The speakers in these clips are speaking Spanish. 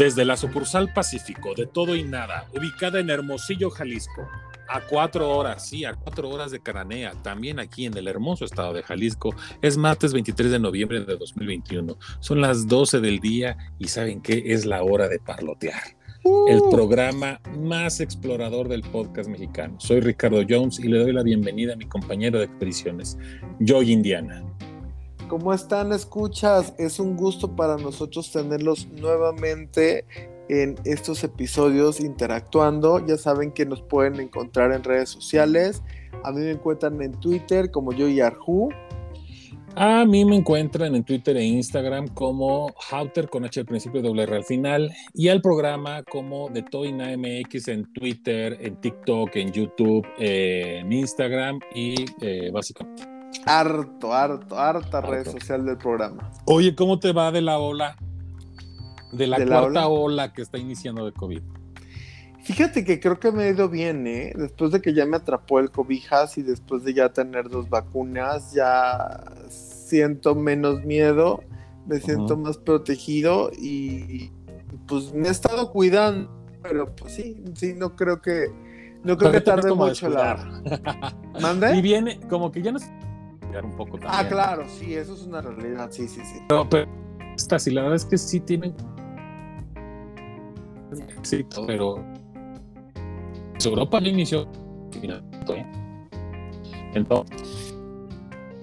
Desde la sucursal Pacífico de Todo y Nada, ubicada en Hermosillo, Jalisco, a cuatro horas, sí, a cuatro horas de Caranea, también aquí en el hermoso estado de Jalisco. Es martes 23 de noviembre de 2021. Son las 12 del día y ¿saben qué? Es la hora de parlotear. El programa más explorador del podcast mexicano. Soy Ricardo Jones y le doy la bienvenida a mi compañero de expediciones, Joy Indiana. ¿Cómo están? Escuchas, es un gusto para nosotros tenerlos nuevamente en estos episodios interactuando. Ya saben que nos pueden encontrar en redes sociales. A mí me encuentran en Twitter como yo y Arju. A mí me encuentran en Twitter e Instagram como Hauter con H al principio doble R al final y al programa como de Toina MX en Twitter, en TikTok, en YouTube, en Instagram y eh, básicamente. Harto, harto, harta red social del programa. Oye, ¿cómo te va de la ola? De la cuarta ola? que está iniciando de COVID. Fíjate que creo que me ha ido bien, ¿eh? Después de que ya me atrapó el cobijas y después de ya tener dos vacunas, ya siento menos miedo, me siento más protegido y pues me he estado cuidando, pero pues sí, sí, no creo que no creo que tarde mucho la. ¿Mande? Y viene, como que ya no un poco ah, también. Ah, claro, sí, eso es una realidad, sí, sí, sí. Pero, pero esta, sí, la verdad es que sí tienen. Sí, pero. Europa no inició. Entonces.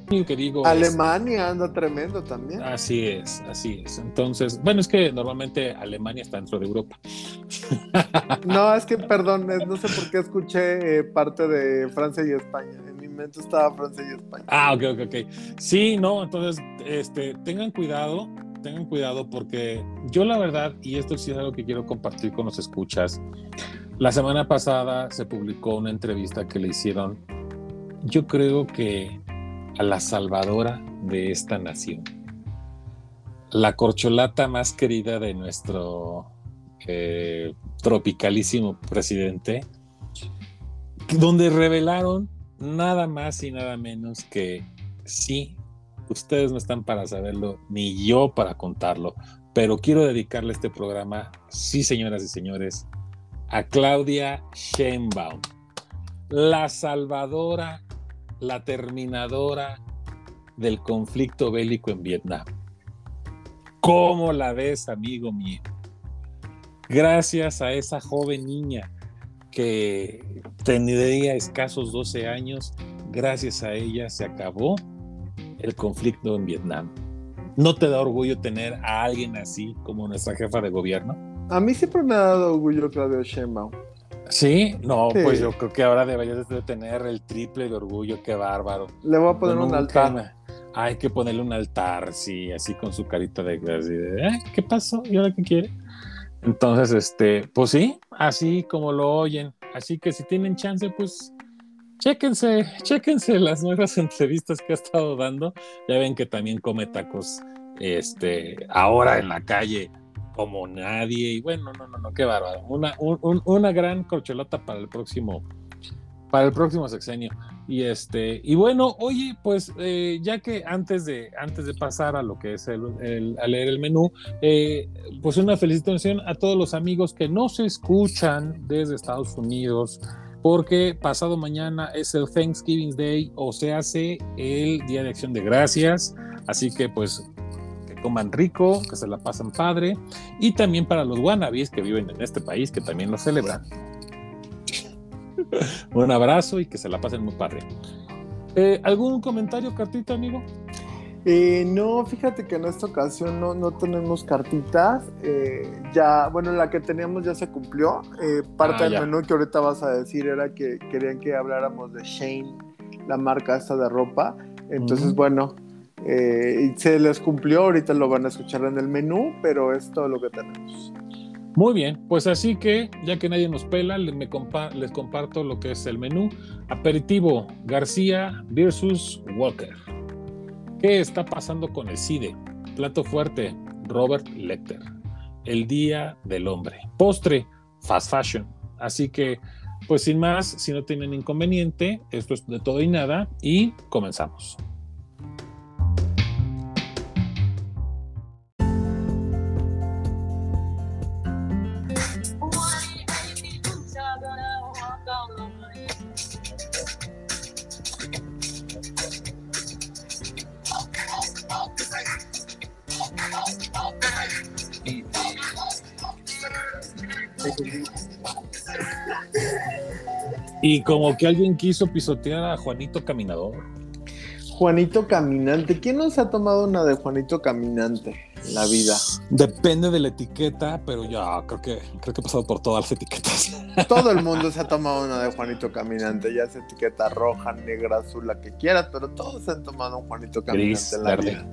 Que digo Alemania anda tremendo también. Así es, así es. Entonces, bueno, es que normalmente Alemania está dentro de Europa. No, es que, perdón, no sé por qué escuché eh, parte de Francia y España estaba Francia y España. Ah, ok, ok, ok. Sí, no, entonces, este, tengan cuidado, tengan cuidado porque yo la verdad, y esto sí es algo que quiero compartir con los escuchas, la semana pasada se publicó una entrevista que le hicieron, yo creo que a la salvadora de esta nación, la corcholata más querida de nuestro eh, tropicalísimo presidente, donde revelaron nada más y nada menos que sí, ustedes no están para saberlo, ni yo para contarlo, pero quiero dedicarle este programa, sí señoras y señores, a Claudia Sheinbaum, la salvadora, la terminadora del conflicto bélico en Vietnam. ¿Cómo la ves, amigo mío? Gracias a esa joven niña que tendría escasos 12 años, gracias a ella se acabó el conflicto en Vietnam. ¿No te da orgullo tener a alguien así como nuestra jefa de gobierno? A mí siempre me ha dado orgullo Claudio Sheinbaum. ¿Sí? No, pues yo creo que ahora deberías de tener el triple de orgullo, qué bárbaro. Le voy a poner un altar. Hay que ponerle un altar, sí, así con su carita de, de ¿eh? ¿qué pasó? ¿Y ahora qué quiere? Entonces, este, pues sí, así como lo oyen. Así que si tienen chance, pues chéquense, chéquense las nuevas entrevistas que ha estado dando. Ya ven que también come tacos, este, ahora en la calle como nadie. Y bueno, no, no, no, qué bárbaro. Una, una gran corcholata para el próximo para el próximo sexenio. Y este, y bueno, oye, pues eh, ya que antes de, antes de pasar a lo que es el, a leer el menú, eh, pues una felicitación a todos los amigos que nos escuchan desde Estados Unidos, porque pasado mañana es el Thanksgiving Day, o se hace el Día de Acción de Gracias. Así que pues coman rico, que se la pasen padre, y también para los wannabes que viven en este país, que también lo celebran. Un abrazo y que se la pasen muy padre. Eh, ¿Algún comentario, cartita, amigo? Eh, no, fíjate que en esta ocasión no, no tenemos cartitas. Eh, ya, bueno, la que teníamos ya se cumplió. parte ah, del menú que ahorita vas a decir era que querían que habláramos de Shane, la marca esta de ropa. Entonces, bueno, se les cumplió. Ahorita lo van a escuchar en el menú, pero es todo lo que tenemos. Muy bien, pues así que ya que nadie nos pela, les, comparto lo que es el menú. Aperitivo García versus Walker. ¿Qué está pasando con el CIDE? Plato fuerte Robert Lecter. El Día del Hombre. Postre Fast Fashion. Así que, pues sin más, si no tienen inconveniente, esto es de todo y nada y comenzamos. Y como que alguien quiso pisotear a Juanito Caminador. Juanito Caminante. ¿Quién nos ha tomado una de Juanito Caminante en la vida? Depende de la etiqueta, pero ya creo que creo que he pasado por todas las etiquetas. Todo el mundo se ha tomado una de Juanito Caminante, ya sea etiqueta roja, negra, azul, la que quieras, pero todos se han tomado un Juanito Caminante en la vida.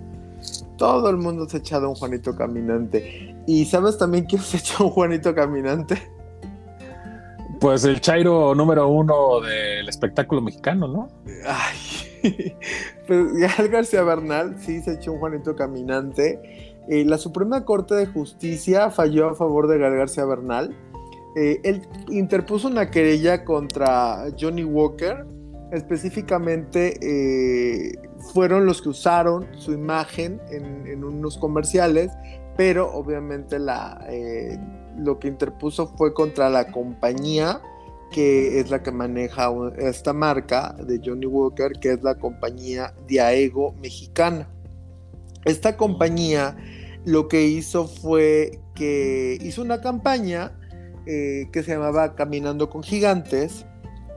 Todo el mundo se ha echado un Juanito Caminante. ¿Y sabes también quién se ha echado un Juanito Caminante? Pues el Chairo número uno del espectáculo mexicano, ¿no? Ay, pues Gael García Bernal sí se echó un Juanito Caminante. Eh, la Suprema Corte de Justicia falló a favor de Gael García Bernal. Eh, él interpuso una querella contra Johnny Walker. Específicamente eh, fueron los que usaron su imagen en, unos comerciales, pero obviamente la, lo que interpuso fue contra la compañía que es la que maneja esta marca de Johnny Walker, que es la compañía Diaego mexicana. Esta compañía lo que hizo fue que hizo una campaña eh, que se llamaba Caminando con Gigantes,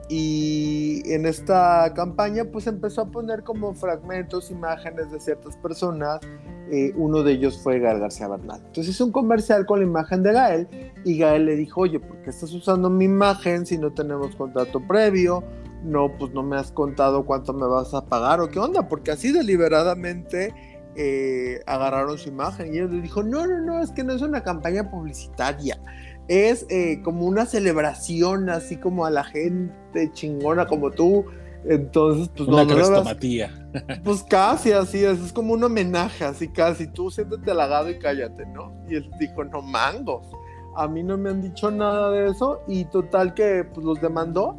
y en esta campaña pues empezó a poner como fragmentos, imágenes de ciertas personas. Eh, uno de ellos fue Gael García Bernal. Entonces hizo un comercial con la imagen de Gael y Gael le dijo, oye, ¿por qué estás usando mi imagen si no tenemos contrato previo? No, pues no me has contado cuánto me vas a pagar o qué onda, porque así deliberadamente eh, agarraron su imagen y él le dijo, no, no, no, es que no es una campaña publicitaria es eh, como una celebración, así como a la gente chingona como tú. Entonces, pues una crestomatía. Pues casi así, es, como un homenaje, así casi. Tú siéntete halagado y cállate, ¿no? Y él dijo, no mangos. A mí no me han dicho nada de eso y total que pues, los demandó.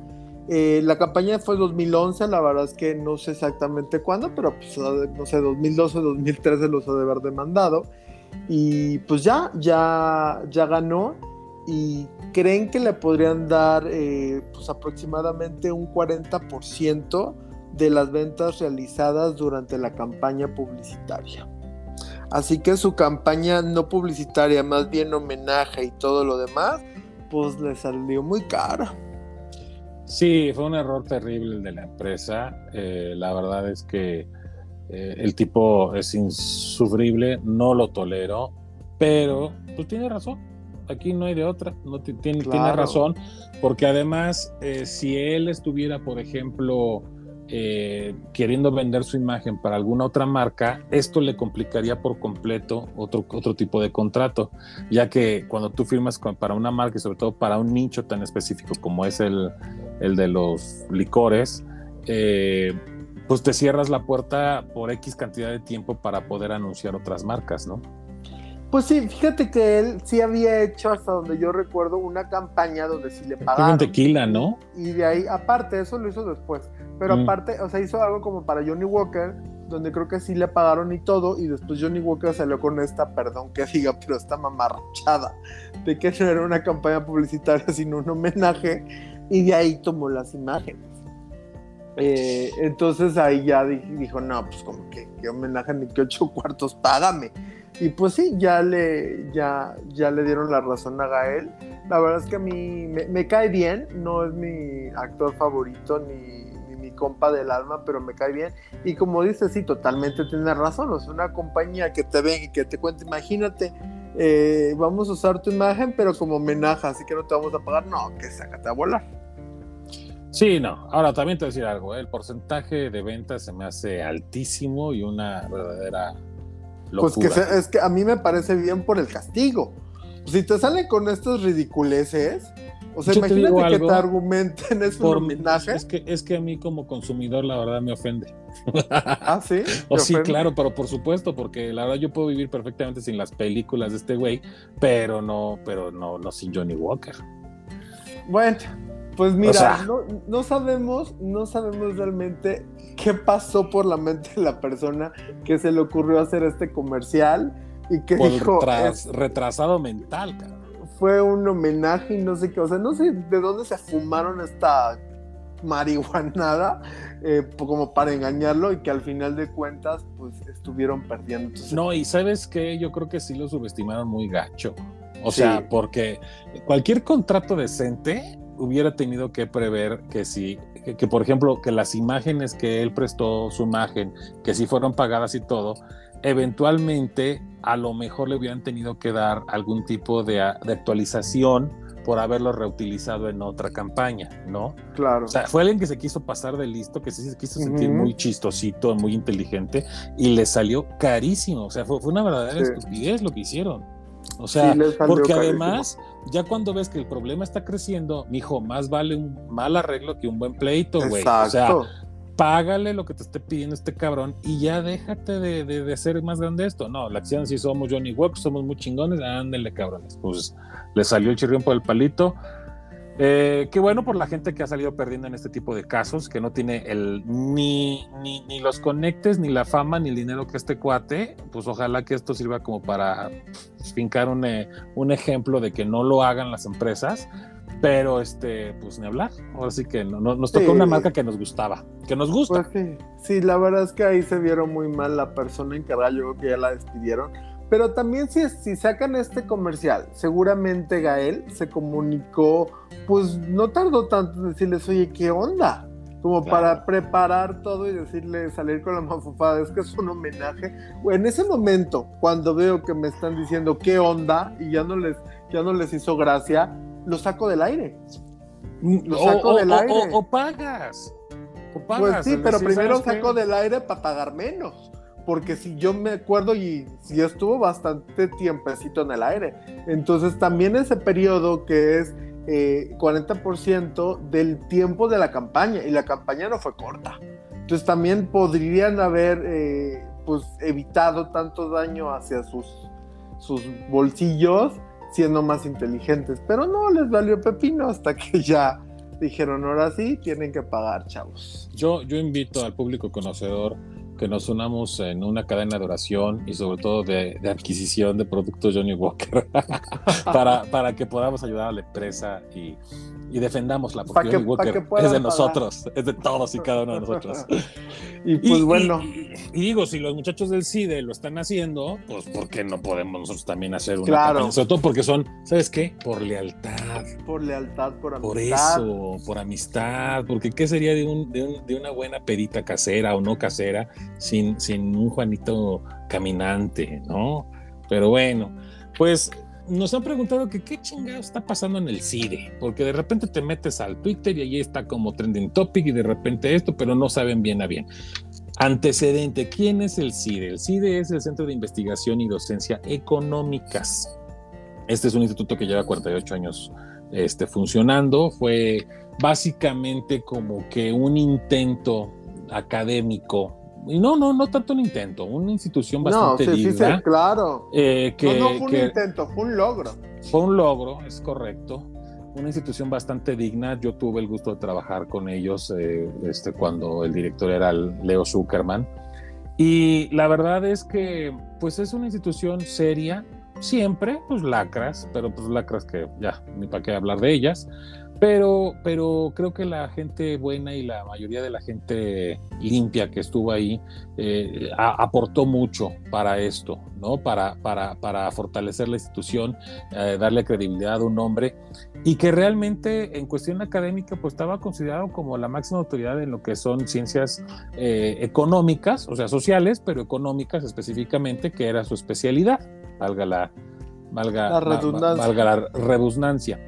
Eh, la campaña fue 2011, la verdad es que no sé exactamente cuándo, pero pues no sé, 2012, 2013 los ha de haber demandado. Y pues ya, ya, ya ganó y creen que le podrían dar eh, pues aproximadamente un 40% de las ventas realizadas durante la campaña publicitaria. Así que su campaña no publicitaria, más bien homenaje y todo lo demás, pues le salió muy cara. Sí, fue un error terrible el de la empresa. Eh, la verdad es que eh, el tipo es insufrible, no lo tolero, pero pues tiene razón aquí no hay de otra, no tiene, tiene razón, porque además, eh, si él estuviera, por ejemplo, eh, queriendo vender su imagen para alguna otra marca, esto le complicaría por completo otro, otro tipo de contrato, ya que cuando tú firmas para una marca y sobre todo para un nicho tan específico como es el, el de los licores, eh, pues te cierras la puerta por X cantidad de tiempo para poder anunciar otras marcas, ¿no? Pues sí, fíjate que él sí había hecho, hasta donde yo recuerdo, una campaña donde sí le pagaron. tequila, ¿no? Y de ahí, aparte, eso lo hizo después. Pero mm. aparte, o sea, hizo algo como para Johnny Walker, donde creo que sí le pagaron y todo. Y después Johnny Walker salió con esta, perdón que diga, pero esta mamarrachada de que no era una campaña publicitaria, sino un homenaje. Y de ahí tomó las imágenes. Eh, entonces ahí ya dijo, no, pues como que, qué homenaje ni que ocho cuartos, págame. Y pues sí, ya le, ya, ya le dieron la razón a Gael. La verdad es que a mí me, cae bien, no es mi actor favorito ni, mi compa del alma, pero me cae bien. Y como dice, sí, totalmente tiene razón. Es una compañía que te ve y que te cuenta, imagínate, eh, vamos a usar tu imagen, pero como homenaje, así que no te vamos a pagar. No, que sácate a volar. Sí, no. Ahora también te voy a decir algo. ¿eh? El porcentaje de ventas se me hace altísimo y una verdadera pues que es que a mí me parece bien por el castigo. Si te salen con estos ridiculeces, o sea, imagínate que te argumenten es un homenaje. Es que, es que a mí como consumidor la verdad me ofende. Ah, sí. o sí, claro, pero por supuesto, porque la verdad yo puedo vivir perfectamente sin las películas de este güey, pero no, pero no, no sin Johnny Walker. Bueno, pues mira, no, no, sabemos, no sabemos realmente qué pasó por la mente de la persona que se le ocurrió hacer este comercial y que dijo retrasado mental, cara. Fue un homenaje y no sé qué, o sea, no sé de dónde se fumaron esta marihuanada eh, como para engañarlo y que al final de cuentas pues estuvieron perdiendo. no, y sabes que yo creo que sí lo subestimaron muy gacho. O sea, porque cualquier contrato decente hubiera tenido que prever que si, que, por ejemplo, que las imágenes que él prestó, su imagen, que si fueron pagadas y todo, eventualmente a lo mejor le hubieran tenido que dar algún tipo de, de actualización por haberlo reutilizado en otra campaña, ¿no? Claro. O sea, fue alguien que se quiso pasar de listo, que se quiso sentir muy chistosito, muy inteligente, y le salió carísimo. O sea, fue, una verdadera estupidez lo que hicieron. O sea, porque además, ya cuando ves que el problema está creciendo, mijo, más vale un mal arreglo que un buen pleito, güey. O sea, págale lo que te esté pidiendo este cabrón y ya déjate de, de, hacer más grande esto. No, la acción si somos Johnny Walker, somos muy chingones, ándele cabrones. Pues le salió el chirrión por el palito. Eh, qué bueno por la gente que ha salido perdiendo en este tipo de casos, que no tiene el ni, ni, ni, los conectes, ni la fama, ni el dinero que este cuate. Pues ojalá que esto sirva como para fincar un, eh, un ejemplo de que no lo hagan las empresas pero, este, pues ni hablar. Ahora sí que no, nos tocó una marca que nos gustaba, que nos gusta. Pues sí. la verdad es que ahí se vieron muy mal la persona encargada. Yo creo que ya la despidieron. Pero también si, si sacan este comercial, seguramente Gael se comunicó, pues no tardó tanto en decirles, oye, ¿qué onda? Como para preparar todo y decirle, salir con la mafufada, es que es un homenaje. En ese momento, cuando veo que me están diciendo, ¿qué onda? Y ya no les, ya no les hizo gracia, lo saco del aire. Lo saco del aire. O, pagas. Pues sí, pero primero saco del aire para pagar menos. Porque si yo me acuerdo y si estuvo bastante tiempecito en el aire. Entonces también ese periodo que es 40% eh, del tiempo de la campaña. Y la campaña no fue corta. Entonces también podrían haber eh, pues evitado tanto daño hacia sus, sus bolsillos siendo más inteligentes, pero no les valió pepino hasta que ya dijeron, ahora sí, tienen que pagar, chavos. Yo, yo invito al público conocedor que nos unamos en una cadena de oración y sobre todo de, adquisición de productos Johnny Walker para, para que podamos ayudar a la empresa y, y defendamosla, porque Johnny Walker es de nosotros, es de todos y cada uno de nosotros. y pues bueno. Y, digo, si los muchachos del CIDE lo están haciendo, pues ¿por qué no podemos nosotros también hacer una claro. Sobre todo porque son, ¿sabes qué? Por lealtad. Por lealtad, por amistad. Por eso, por amistad, porque ¿qué sería de, un, de, un, de una buena pedita casera o no casera sin, un Juanito caminante, ¿no? Pero bueno, pues nos han preguntado que qué chingado está pasando en el CIDE, porque de repente te metes al Twitter y allí está como trending topic y de repente esto, pero no saben bien a bien. Antecedente, ¿quién es el CIDE? El CIDE es el Centro de Investigación y Docencia Económicas. Este es un instituto que lleva 48 años este, funcionando. Fue básicamente como que un intento académico y no, no, no tanto un intento, una institución bastante no, sí, Sí, claro. Eh, que, no, fue un intento, fue un logro. Fue un logro, es correcto. Una institución bastante digna. Yo tuve el gusto de trabajar con ellos eh, este, cuando el director era Leo Zuckerman. Y la verdad es que, pues es una institución seria, siempre, pues lacras, pero pues lacras que ya, ni para qué hablar de ellas, pero, pero creo que la gente buena y la mayoría de la gente limpia que estuvo ahí eh, aportó mucho para esto, ¿no? Para, para, para fortalecer la institución, eh, darle credibilidad a un nombre y que realmente en cuestión académica pues estaba considerado como la máxima autoridad en lo que son ciencias eh, económicas, o sea, sociales, pero económicas específicamente, que era su especialidad, valga la, valga la redundancia. valga la redundancia.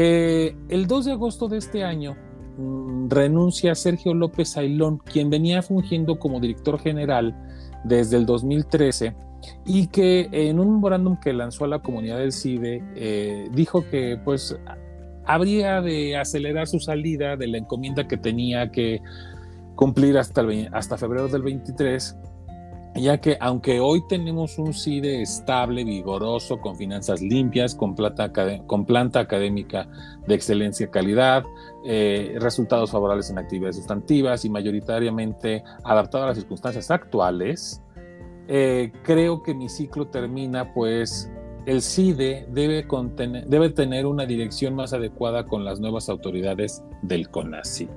Eh, el 2 de agosto de este año mm, renuncia Sergio López Ailón, quien venía fungiendo como director general desde el 2013 y que en un memorándum que lanzó a la comunidad del CIDE eh, dijo que pues habría de acelerar su salida de la encomienda que tenía que cumplir hasta, hasta febrero del 23 ya que aunque hoy tenemos un CIDE estable, vigoroso, con finanzas limpias, con, planta académica de excelencia y calidad, eh, resultados favorables en actividades sustantivas y mayoritariamente adaptado a las circunstancias actuales, eh, creo que mi ciclo termina pues el CIDE debe, debe tener una dirección más adecuada con las nuevas autoridades del CONACIT.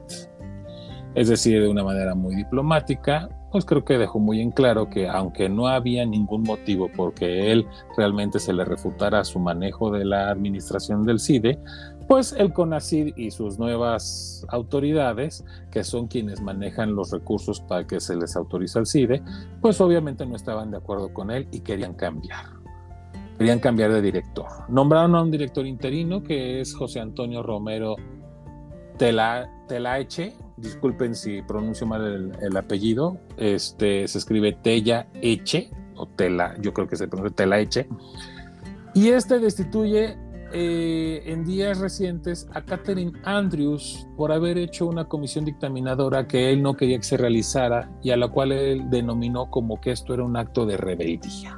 Es decir, de una manera muy diplomática, pues creo que dejó muy en claro que aunque no había ningún motivo porque él realmente se le refutara su manejo de la administración del CIDE, pues el CONACID y sus nuevas autoridades, que son quienes manejan los recursos para que se les autorice al CIDE, pues obviamente no estaban de acuerdo con él y querían cambiar. Querían cambiar de director. Nombraron a un director interino que es José Antonio Romero Tela, Telaeche, disculpen si pronuncio mal el, apellido, este, se escribe Tella Eche, o Tela, yo creo que se pronuncia Telaeche, y este destituye eh, en días recientes a Catherine Andrews por haber hecho una comisión dictaminadora que él no quería que se realizara y a la cual él denominó como que esto era un acto de rebeldía.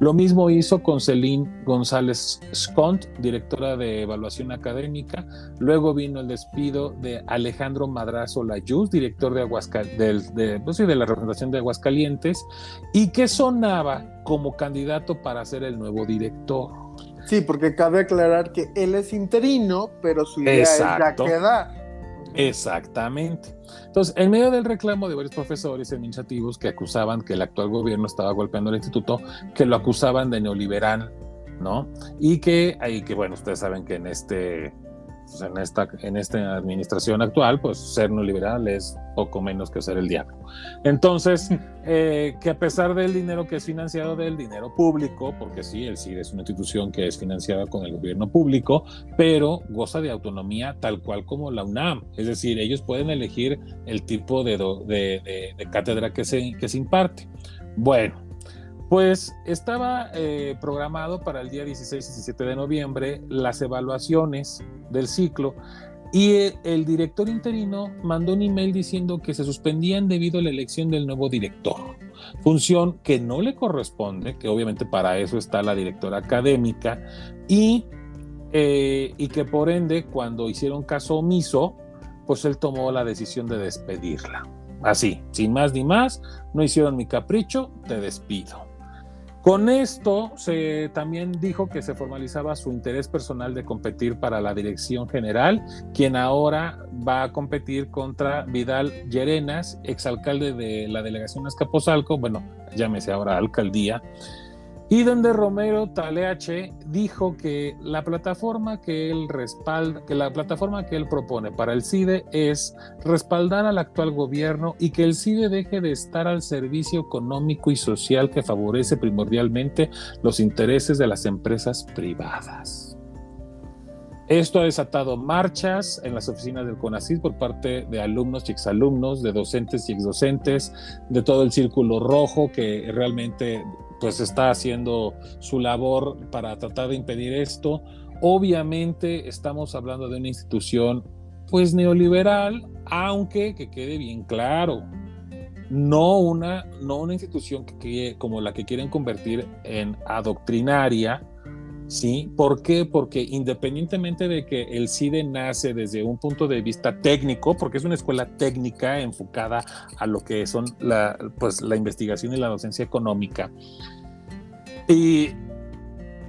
Lo mismo hizo con Celine González Scont, directora de evaluación académica. Luego vino el despido de Alejandro Madrazo Layuz, director de, pues de la representación de Aguascalientes, y que sonaba como candidato para ser el nuevo director. Sí, porque cabe aclarar que él es interino, pero su idea es ya quedar. Exactamente. Entonces, en medio del reclamo de varios profesores administrativos que acusaban que el actual gobierno estaba golpeando al instituto, que lo acusaban de neoliberal, ¿no? Y que, ahí que bueno, ustedes saben que en este pues, en, esta, en esta administración actual, pues ser no liberal es poco menos que ser el diablo. Entonces, eh, que a pesar del dinero que es financiado del dinero público, porque sí, el CID es una institución que es financiada con el gobierno público, pero goza de autonomía tal cual como la UNAM. Es decir, ellos pueden elegir el tipo de, de, de cátedra que se, que se imparte. Bueno, pues estaba eh, programado para el día 16 y 17 de noviembre las evaluaciones del ciclo y el director interino mandó un email diciendo que se suspendían debido a la elección del nuevo director, función que no le corresponde, que obviamente para eso está la directora académica, y, eh, y que por ende cuando hicieron caso omiso, pues él tomó la decisión de despedirla. Así, sin más ni más, no hicieron mi capricho, te despido. Con esto se también dijo que se formalizaba su interés personal de competir para la dirección general, quien ahora va a competir contra Vidal Llerenas, exalcalde de la delegación Azcapotzalco, bueno, llámese ahora alcaldía, y donde Romero Taleache dijo que la plataforma que él respalda, que la plataforma que él propone para el CIDE es respaldar al actual gobierno y que el CIDE deje de estar al servicio económico y social que favorece primordialmente los intereses de las empresas privadas. Esto ha desatado marchas en las oficinas del CONACYT por parte de alumnos y exalumnos, de docentes y exdocentes, de todo el círculo rojo que realmente pues está haciendo su labor para tratar de impedir esto. Obviamente estamos hablando de una institución pues neoliberal, aunque que quede bien claro, no una, no una institución que, como la que quieren convertir en adoctrinaria, ¿sí? ¿Por qué? Porque independientemente de que el CIDE nace desde un punto de vista técnico, porque es una escuela técnica enfocada a lo que son la, pues, la investigación y la docencia económica, y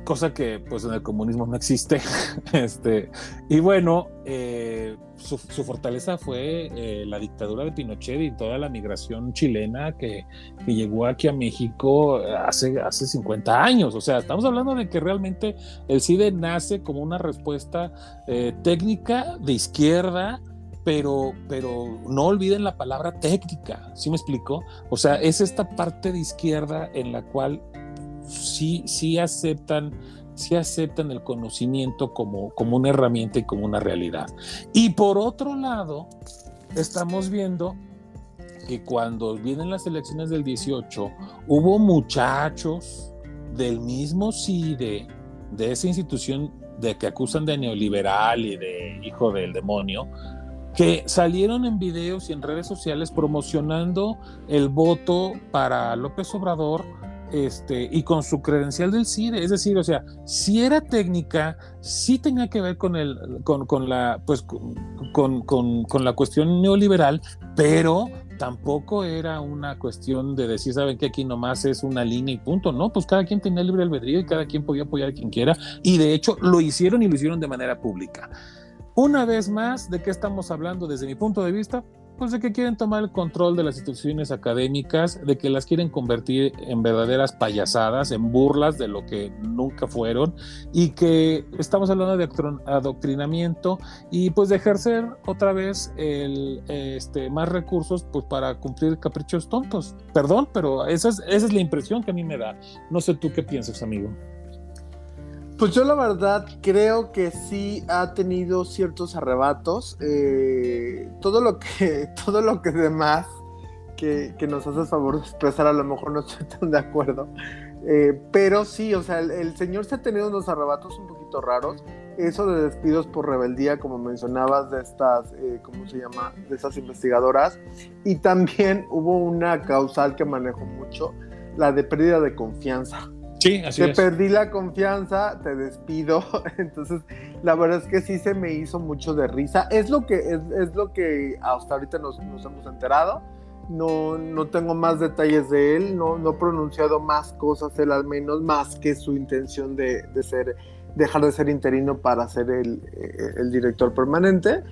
cosa que pues en el comunismo no existe. este, y bueno, eh, su, fortaleza fue eh, la dictadura de Pinochet y toda la migración chilena que, que, llegó aquí a México hace, hace 50 años. O sea, estamos hablando de que realmente el CIDE nace como una respuesta eh, técnica de izquierda. Pero, pero no olviden la palabra técnica, ¿sí me explico? O sea, es esta parte de izquierda en la cual sí, aceptan aceptan el conocimiento como, como una herramienta y como una realidad. Y por otro lado, estamos viendo que cuando vienen las elecciones del 18, hubo muchachos del mismo CIDE, de esa institución de que acusan de neoliberal y de hijo del demonio, que salieron en videos y en redes sociales promocionando el voto para López Obrador este, y con su credencial del CIDE, es decir, o sea, si era técnica, sí tenía que ver con, el, con, la, pues, con, con, la cuestión neoliberal, pero tampoco era una cuestión de decir, saben que aquí nomás es una línea y punto, no, pues cada quien tenía libre albedrío y cada quien podía apoyar a quien quiera, y de hecho lo hicieron y lo hicieron de manera pública. Una vez más, ¿de qué estamos hablando desde mi punto de vista? Pues de que quieren tomar el control de las instituciones académicas, de que las quieren convertir en verdaderas payasadas, en burlas de lo que nunca fueron, y que estamos hablando de adoctrinamiento y pues de ejercer otra vez este, más recursos pues para cumplir caprichos tontos. Perdón, pero esa es, esa es la impresión que a mí me da. No sé tú qué piensas, amigo. Pues yo la verdad creo que sí ha tenido ciertos arrebatos. Eh, todo lo que, todo lo que demás que, que, nos hace favor de expresar, a lo mejor no estoy tan de acuerdo. Eh, pero sí, o sea, el, señor se ha tenido unos arrebatos un poquito raros. Eso de despidos por rebeldía, como mencionabas, de estas, eh, ¿cómo se llama? De estas investigadoras. Y también hubo una causal que manejó mucho, la de pérdida de confianza. Sí, así te perdí la confianza, te despido. Entonces, la verdad es que sí se me hizo mucho de risa. Es lo que, es, lo que hasta ahorita nos, hemos enterado. No, no tengo más detalles de él, no, no he pronunciado más cosas él al menos, más que su intención de, ser, dejar de ser interino para ser el, el, director permanente.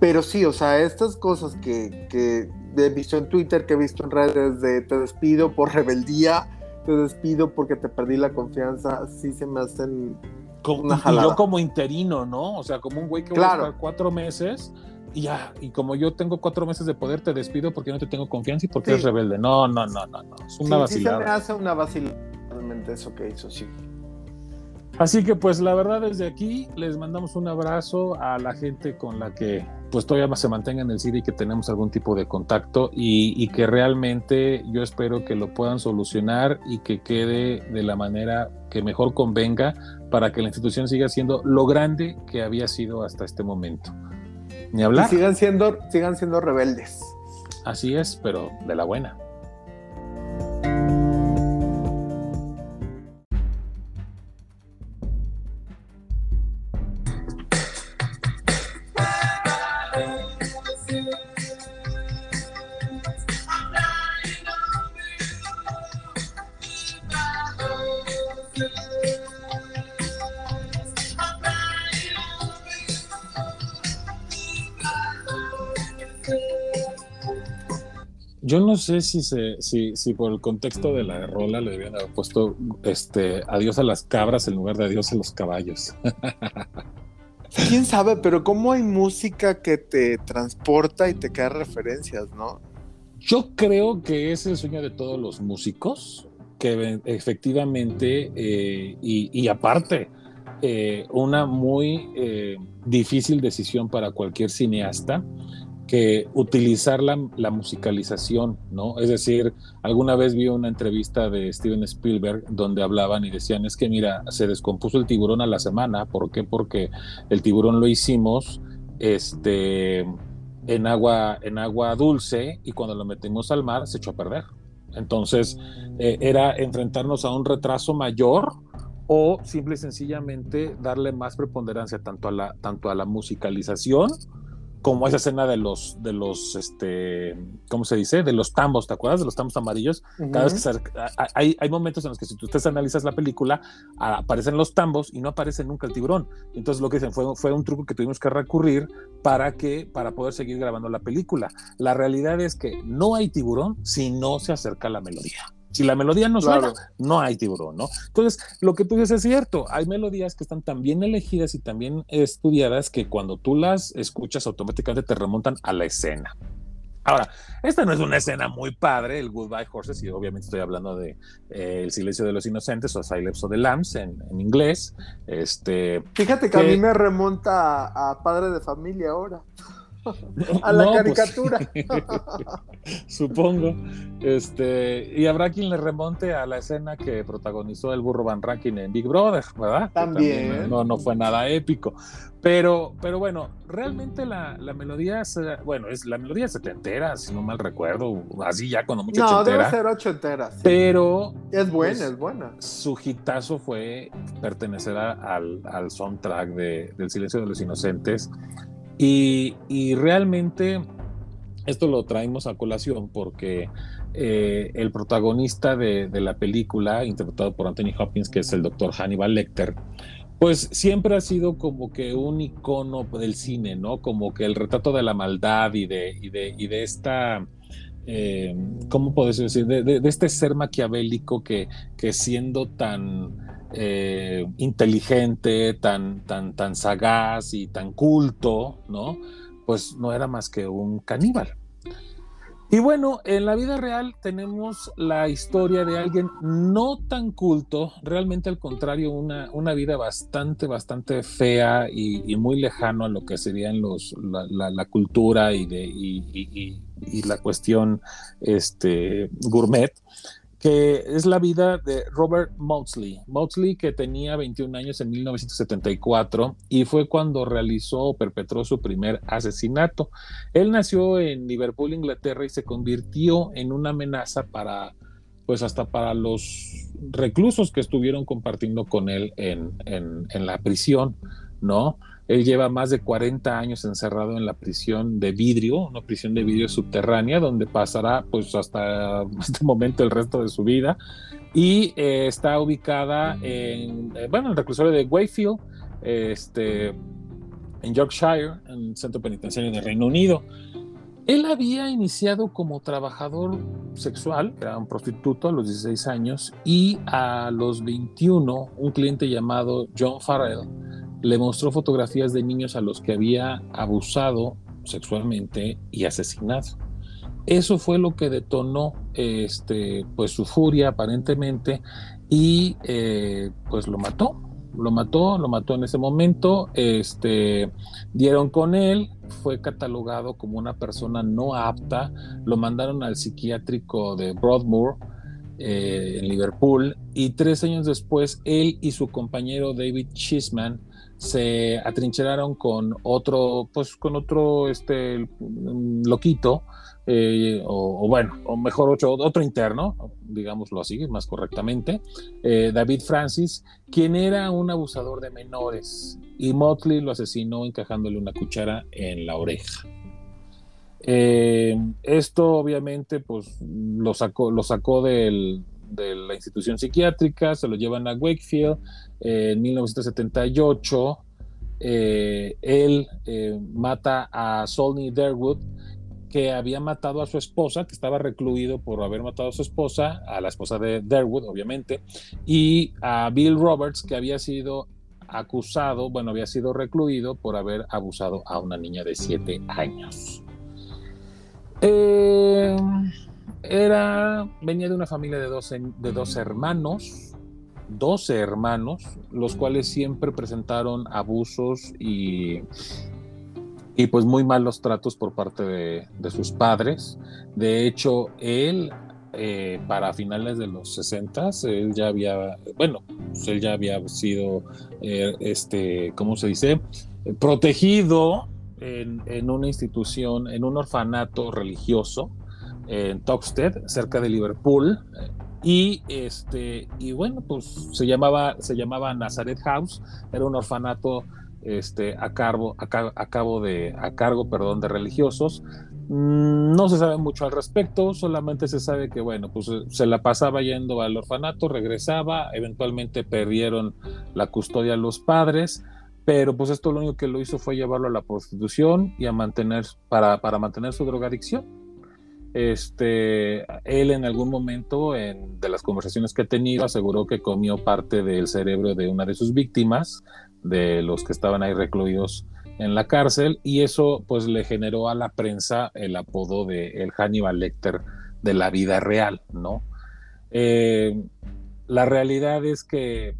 Pero sí, o sea, estas cosas que, que he visto en Twitter, que he visto en redes de te despido por rebeldía, te despido porque te perdí la confianza, sí se me hacen una Y yo como interino, ¿no? O sea, como un güey que va a estar cuatro meses y ya, y como yo tengo cuatro meses de poder, te despido porque no te tengo confianza y porque eres rebelde. No, no, no, no, no. Es una vacilada. Sí se me hace una vacilada realmente eso que hizo, sí. Así que pues la verdad desde aquí les mandamos un abrazo a la gente con la que pues todavía se mantenga en el CID y que tenemos algún tipo de contacto y, que realmente yo espero que lo puedan solucionar y que quede de la manera que mejor convenga para que la institución siga siendo lo grande que había sido hasta este momento. Ni hablar. Y sigan siendo, sigan siendo rebeldes. Así es, pero de la buena. Sé si, se, si, si por el contexto de la rola le habían puesto este, adiós a las cabras en lugar de adiós a los caballos. Quién sabe, pero cómo hay música que te transporta y te queda referencias, ¿no? Yo creo que es el sueño de todos los músicos, que efectivamente, eh, y, aparte, eh, una muy eh, difícil decisión para cualquier cineasta utilizar la, musicalización, ¿no? Es decir, alguna vez vi una entrevista de Steven Spielberg donde hablaban y decían, es que mira, se descompuso el tiburón a la semana, ¿por qué? Porque el tiburón lo hicimos este, en, agua, en agua dulce y cuando lo metimos al mar se echó a perder. Entonces, eh, era enfrentarnos a un retraso mayor o simple y sencillamente darle más preponderancia tanto a la, tanto a la musicalización como esa escena de los, de los, este, ¿cómo se dice? De los tambos, ¿te acuerdas? De los tambos amarillos. Cada vez que se, hay, hay momentos en los que si tú ustedes analizas la película, aparecen los tambos y no aparece nunca el tiburón. Entonces lo que dicen fue, fue un truco que tuvimos que recurrir para que, para poder seguir grabando la película. La realidad es que no hay tiburón si no se acerca la melodía. Si la melodía no suena, no hay tiburón, ¿no? Entonces, lo que tú dices es cierto, hay melodías que están tan bien elegidas y tan bien estudiadas que cuando tú las escuchas automáticamente te remontan a la escena. Ahora, esta no es una escena muy padre, el Goodbye Horses, y obviamente estoy hablando de eh, El silencio de los inocentes o Silence of the Lambs en, inglés. Este, Fíjate que, a mí me remonta a Padre de Familia ahora. A la pues, caricatura. supongo. Este, y habrá quien le remonte a la escena que protagonizó el burro Van Rankin en Big Brother, ¿verdad? También. no, no fue nada épico. Pero, pero bueno, realmente la, la melodía, es, bueno, es la melodía setentera, si no mal recuerdo, así ya cuando mucho No, debe ser ochentera. Pero. Es buena, pues, es buena. Su hitazo fue pertenecer al, al soundtrack de, del Silencio de los Inocentes y, realmente esto lo traemos a colación porque eh, el protagonista de, la película, interpretado por Anthony Hopkins, que es el doctor Hannibal Lecter, pues siempre ha sido como que un icono del cine, ¿no? Como que el retrato de la maldad y de, y de, de esta... Eh, ¿Cómo puedes decir? De, este ser maquiavélico que, que siendo tan eh, inteligente, tan, tan, tan sagaz y tan culto, ¿no? Pues no era más que un caníbal. Y bueno, en la vida real tenemos la historia de alguien no tan culto, realmente al contrario, una, una vida bastante, bastante fea y, muy lejano a lo que serían los, la, cultura y, de, y, la cuestión este, gourmet que es la vida de Robert Maudsley. Maudsley que tenía 21 años en 1974 y fue cuando realizó o perpetró su primer asesinato. Él nació en Liverpool, Inglaterra y se convirtió en una amenaza para, pues hasta para los reclusos que estuvieron compartiendo con él en, en, en la prisión, ¿no? Él lleva más de 40 años encerrado en la prisión de vidrio, una prisión de vidrio subterránea, donde pasará pues hasta este momento el resto de su vida. Y eh, está ubicada en, eh, bueno, el reclusorio de Wayfield, este, en Yorkshire, en el centro penitenciario de Reino Unido. Él había iniciado como trabajador sexual, era un prostituto a los 16 años, y a los 21 un cliente llamado John Farrell le mostró fotografías de niños a los que había abusado sexualmente y asesinado. Eso fue lo que detonó este, pues su furia aparentemente y eh, pues lo mató. Lo mató, lo mató en ese momento, este, dieron con él, fue catalogado como una persona no apta, lo mandaron al psiquiátrico de Broadmoor, eh, en Liverpool, y tres años después él y su compañero David Chisman se atrincheraron con otro, pues con otro este loquito, eh, o, bueno, o mejor otro, otro interno, digámoslo así, más correctamente, eh, David Francis, quien era un abusador de menores, y Motley lo asesinó encajándole una cuchara en la oreja. Eh, esto obviamente pues lo sacó, lo sacó del, de la institución psiquiátrica, se lo llevan a Wakefield. Eh, en 1978, eh, él eh, mata a Solney Derwood, que había matado a su esposa, que estaba recluido por haber matado a su esposa, a la esposa de Derwood, obviamente, y a Bill Roberts, que había sido acusado, bueno, había sido recluido por haber abusado a una niña de 7 años. Eh, era, venía de una familia de 12, de dos hermanos, 12 hermanos, los cuales siempre presentaron abusos y, y pues muy malos tratos por parte de, sus padres. De hecho, él eh, para finales de los 60 él ya había, bueno, pues él ya había sido, eh, este, ¿cómo se dice? protegido en, en, una institución, en un orfanato religioso en Toxted, cerca de Liverpool. Y este, y bueno, pues se llamaba, se llamaba Nazareth House, era un orfanato este, a, cargo, a, de, a cargo perdón, de religiosos. Mm, no se sabe mucho al respecto, solamente se sabe que, bueno, pues se la pasaba yendo al orfanato, regresaba, eventualmente perdieron la custodia a los padres, pero pues esto lo único que lo hizo fue llevarlo a la prostitución y a mantener, para, para mantener su drogadicción. Este, él en algún momento en, de las conversaciones que he tenido aseguró que comió parte del cerebro de una de sus víctimas, de los que estaban ahí recluidos en la cárcel, y eso pues le generó a la prensa el apodo de el Hannibal Lecter de la vida real, ¿no? Eh, la realidad es que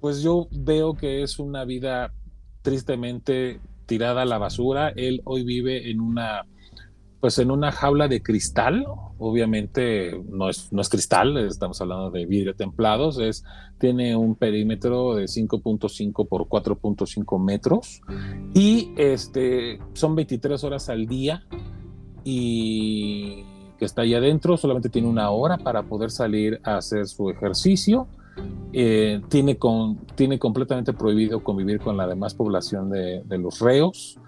pues yo veo que es una vida tristemente tirada a la basura. Él hoy vive en una pues en una jaula de cristal, obviamente no es, no es cristal, estamos hablando de vidrio templados, es, tiene un perímetro de 5.5 por 4.5 metros y este, son 23 horas al día y que está ahí adentro, solamente tiene una hora para poder salir a hacer su ejercicio. Eh, tiene, con, tiene completamente prohibido convivir con la demás población de, de los reos.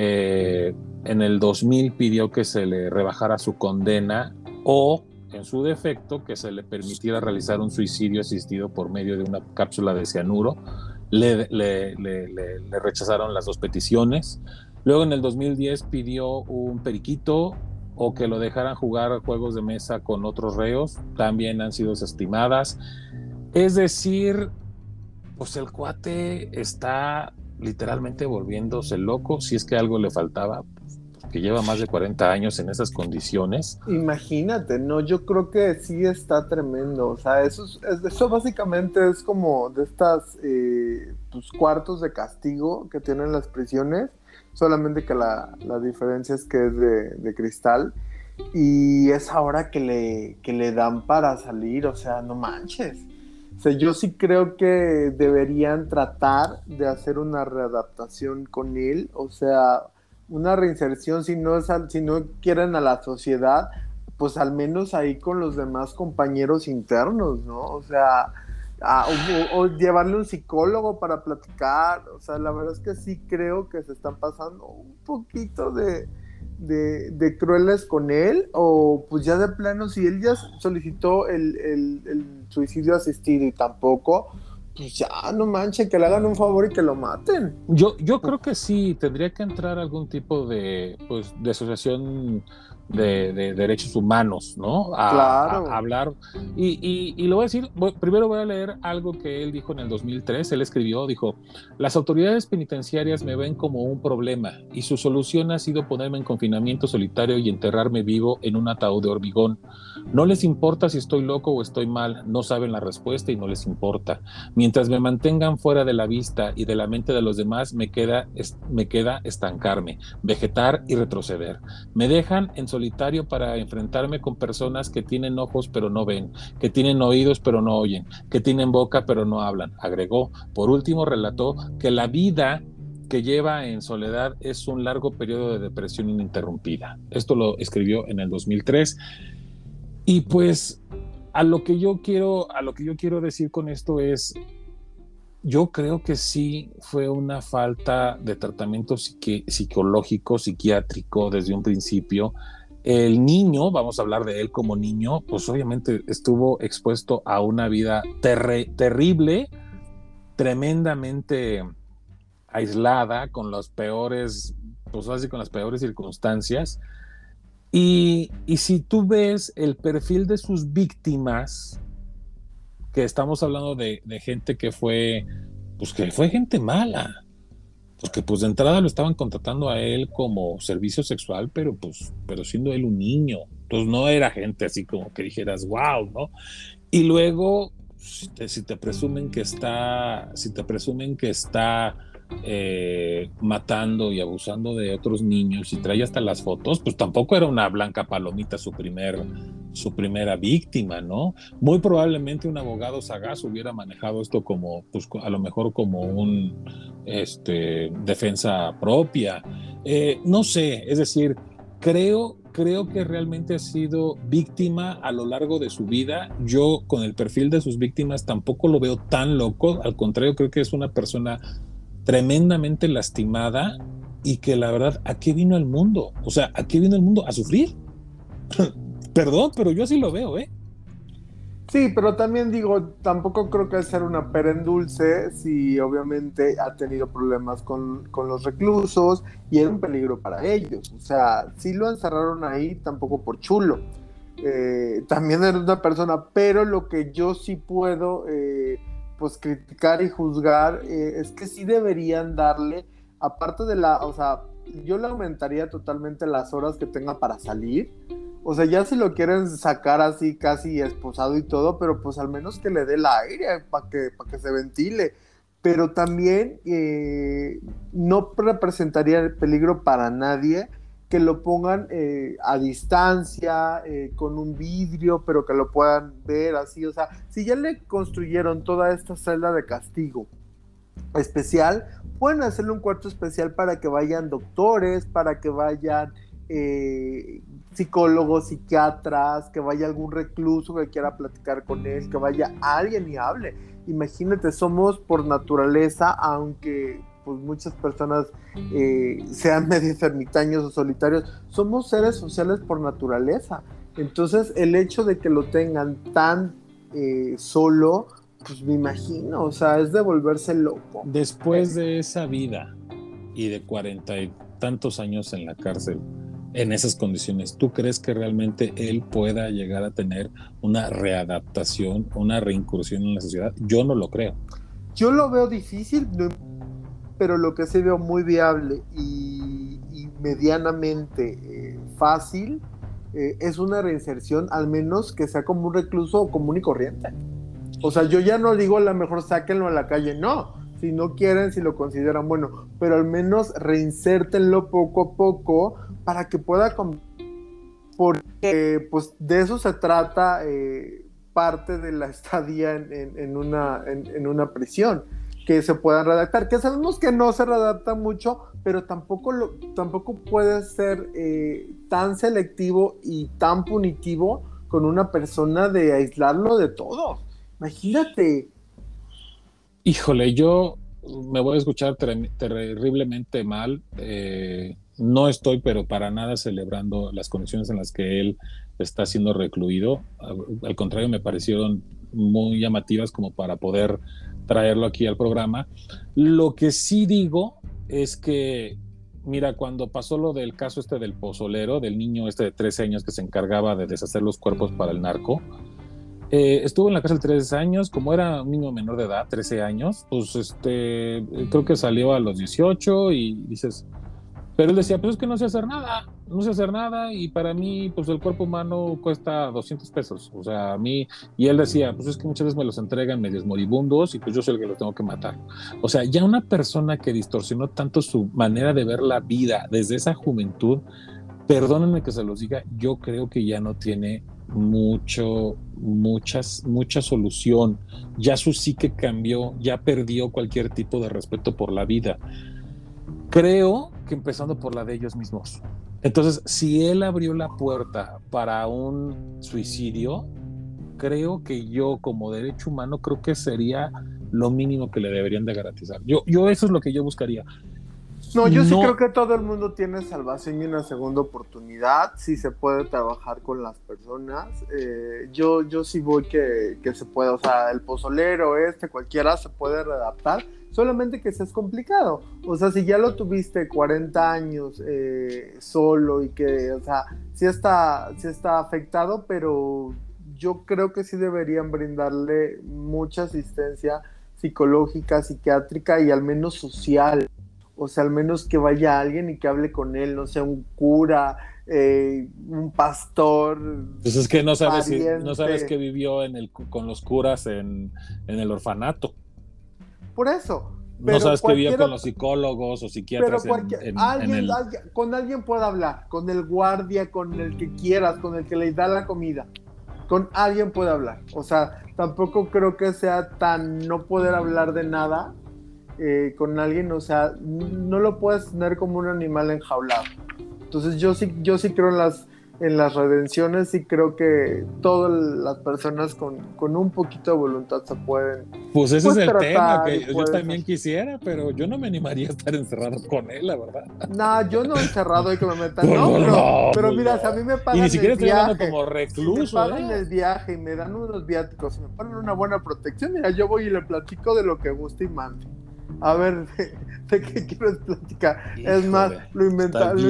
Eh, en el 2000 pidió que se le rebajara su condena o, en su defecto, que se le permitiera realizar un suicidio asistido por medio de una cápsula de cianuro le, rechazaron las dos peticiones. Luego en el 2010 pidió un periquito o que lo dejaran jugar juegos de mesa con otros reos, también han sido desestimadas. Es decir, pues el cuate está literalmente volviéndose loco, si es que algo le faltaba, que lleva más de 40 años en esas condiciones. Imagínate, no, yo creo que sí está tremendo. O sea, eso, eso básicamente es como de estas eh, pues, cuartos de castigo que tienen las prisiones, solamente que la, diferencia es que es de, cristal. Y es ahora que le, que le dan para salir, o sea, no manches. O sea, yo sí creo que deberían tratar de hacer una readaptación con él, o sea, una reinserción, si no, es si no quieren a la sociedad, pues al menos ahí con los demás compañeros internos, ¿no? O sea, o, llevarle un psicólogo para platicar, o sea, la verdad es que sí creo que se están pasando un poquito de, de, crueles con él, o pues ya de plano, si él ya solicitó el, el suicidio asistido y tampoco, pues ya, no manchen, que le hagan un favor y que lo maten. Yo, yo creo que sí, tendría que entrar algún tipo de, pues, de asociación de, derechos humanos, ¿no? A, claro. hablar. Y, y, lo voy a decir, primero voy a leer algo que él dijo en el 2003, él escribió, dijo, las autoridades penitenciarias me ven como un problema y su solución ha sido ponerme en confinamiento solitario y enterrarme vivo en un ataúd de hormigón. No les importa si estoy loco o estoy mal, no saben la respuesta y no les importa. Mientras me mantengan fuera de la vista y de la mente de los demás, me queda, me queda estancarme, vegetar y retroceder. Me dejan en solitario para enfrentarme con personas que tienen ojos pero no ven, que tienen oídos pero no oyen, que tienen boca pero no hablan. Agregó. Por último, relató que la vida que lleva en soledad es un largo periodo de depresión ininterrumpida. Esto lo escribió en el 2003. Y pues a lo que yo quiero, a lo que yo quiero decir con esto es, yo creo que sí fue una falta de tratamiento psicológico, psiquiátrico desde un principio el niño, vamos a hablar de él como niño, pues obviamente estuvo expuesto a una vida terrible, tremendamente aislada, con los peores, pues así con las peores circunstancias. Y, si tú ves el perfil de sus víctimas, que estamos hablando de, de gente que fue, pues que fue gente mala, porque pues de entrada lo estaban contratando a él como servicio sexual, pero pues, pero siendo él un niño, entonces no era gente así como que dijeras, wow, ¿no? Y luego, si te, si te presumen que está, si te presumen que está eh, matando y abusando de otros niños y trae hasta las fotos, pues tampoco era una blanca palomita su primer su primera víctima, ¿no? Muy probablemente un abogado sagaz hubiera manejado esto como, pues a lo mejor como un este, defensa propia. Eh, no sé, es decir, creo, creo que realmente ha sido víctima a lo largo de su vida. Yo con el perfil de sus víctimas tampoco lo veo tan loco, al contrario, creo que es una persona tremendamente lastimada y que la verdad, ¿a qué vino el mundo? O sea, ¿a qué vino el mundo? ¿A sufrir? Perdón, pero yo así lo veo, ¿eh? Sí, pero también digo, tampoco creo que ser una pera en dulce si obviamente ha tenido problemas con, los reclusos y era un peligro para ellos. O sea, si lo encerraron ahí tampoco por chulo. Eh, también era una persona, pero lo que yo sí puedo eh, pues criticar y juzgar eh, es que sí deberían darle, aparte de la, o sea, yo le aumentaría totalmente las horas que tenga para salir. O sea, ya si lo quieren sacar así casi esposado y todo, pero pues al menos que le dé el aire para que, para que se ventile. Pero también eh, no representaría el peligro para nadie que lo pongan eh, a distancia, eh, con un vidrio, pero que lo puedan ver así. O sea, si ya le construyeron toda esta celda de castigo especial, pueden hacerle un cuarto especial para que vayan doctores, para que vayan eh, psicólogos, psiquiatras, que vaya algún recluso que quiera platicar con él, que vaya alguien y hable. Imagínate, somos por naturaleza, aunque pues muchas personas eh, sean medio ermitaños o solitarios, somos seres sociales por naturaleza. Entonces el hecho de que lo tengan tan eh, solo, pues me imagino, o sea, es de volverse loco. Después de esa vida y de cuarenta y tantos años en la cárcel, en esas condiciones, ¿tú crees que realmente él pueda llegar a tener una readaptación, una reincursión en la sociedad? Yo no lo creo. Yo lo veo difícil, pero lo que sí veo muy viable y, medianamente eh, fácil eh, es una reinserción, al menos que sea como un recluso común y corriente. O sea, yo ya no digo a lo mejor sáquenlo a la calle, no. Si no quieren, si lo consideran bueno, pero al menos reinsértenlo poco a poco para que pueda. Porque, pues, de eso se trata eh, parte de la estadía en, una, en, una prisión que se puedan redactar, que sabemos que no se redacta mucho, pero tampoco, tampoco puede ser eh, tan selectivo y tan punitivo con una persona de aislarlo de todo. Imagínate. Híjole, yo me voy a escuchar terriblemente mal. Eh, no estoy, pero para nada celebrando las condiciones en las que él está siendo recluido. Al, contrario, me parecieron muy llamativas como para poder traerlo aquí al programa. Lo que sí digo es que, mira, cuando pasó lo del caso este del pozolero, del niño este de 13 años que se encargaba de deshacer los cuerpos para el narco, eh, estuvo en la cárcel tres años, como era un niño menor de edad, 13 años, pues este, creo que salió a los 18 y dices, pero él decía, pues es que no sé hacer nada, no sé hacer nada y para mí, pues el cuerpo humano cuesta 200 pesos, o sea, a mí, y él decía, pues es que muchas veces me los entregan medios moribundos y pues yo soy el que los tengo que matar. O sea, ya una persona que distorsionó tanto su manera de ver la vida desde esa juventud, perdónenme que se los diga, yo creo que ya no tiene mucho, muchas, mucha solución. Ya su psique cambió, ya perdió cualquier tipo de respeto por la vida. Creo que empezando por la de ellos mismos. Entonces, si él abrió la puerta para un suicidio, creo que yo como derecho humano creo que sería lo mínimo que le deberían de garantizar. Yo, yo eso es lo que yo buscaría. No, yo sí creo que todo el mundo tiene salvación y una segunda oportunidad. Si se puede trabajar con las personas. Eh, yo, yo sí voy que, que, se pueda, o sea, el pozolero, este, cualquiera se puede readaptar. Solamente que es complicado. O sea, si ya lo tuviste 40 años eh, solo y que, o sea, sí está, sí está afectado, pero yo creo que sí deberían brindarle mucha asistencia psicológica, psiquiátrica y al menos social o sea, al menos que vaya alguien y que hable con él, no sé, un cura, eh, un pastor. Pues es que no sabes, si, no sabes que vivió en el, con los curas en, el orfanato. Por eso. no sabes que vivió con los psicólogos o psiquiatras en, alguien, con alguien puede hablar, con el guardia, con el que quieras, con el que le da la comida. Con alguien puede hablar. O sea, tampoco creo que sea tan no poder hablar de nada eh, con alguien, o sea, no lo puedes tener como un animal enjaulado. Entonces yo sí, yo sí creo en las, en las redenciones y creo que todas las personas con, con un poquito de voluntad se pueden. Pues ese es el tema que yo también quisiera, pero yo no me animaría a estar encerrado con él, la verdad. No, yo no encerrado y que me metan. no, pero, mira, si a mí me pagan. Y ni siquiera estoy hablando como recluso. Si me pagan el viaje y me dan unos viáticos y me ponen una buena protección, mira, yo voy y le platico de lo que guste y mande. A ver, ¿de, qué quieres platicar? es más, lo, inventamos.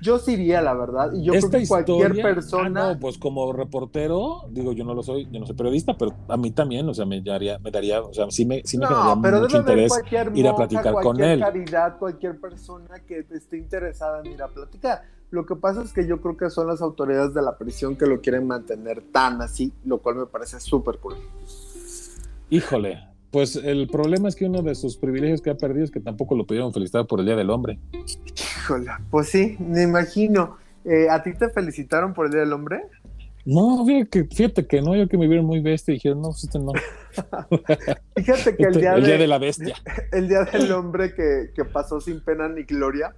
yo sí iría, la verdad. Y yo creo que cualquier ah, persona. no, pues como reportero, digo, yo no lo soy, yo no soy periodista, pero a mí también, o sea, me daría, me daría o sea, sí me, sí me no, pero mucho interés ir a platicar con él. caridad, cualquier persona que esté interesada en ir a platicar. Lo que pasa es que yo creo que son las autoridades de la prisión que lo quieren mantener tan así, lo cual me parece súper cool. Híjole, pues el problema es que uno de sus privilegios que ha perdido es que tampoco lo pudieron felicitar por el Día del Hombre. Híjole, pues sí, me imagino. Eh, ¿A ti te felicitaron por el Día del Hombre? No, fíjate que, fíjate que no, yo que me vieron muy bestia y dijeron, no, pues este no. fíjate que el, este, día, el día de, la bestia. El Día del Hombre que, que pasó sin pena ni gloria.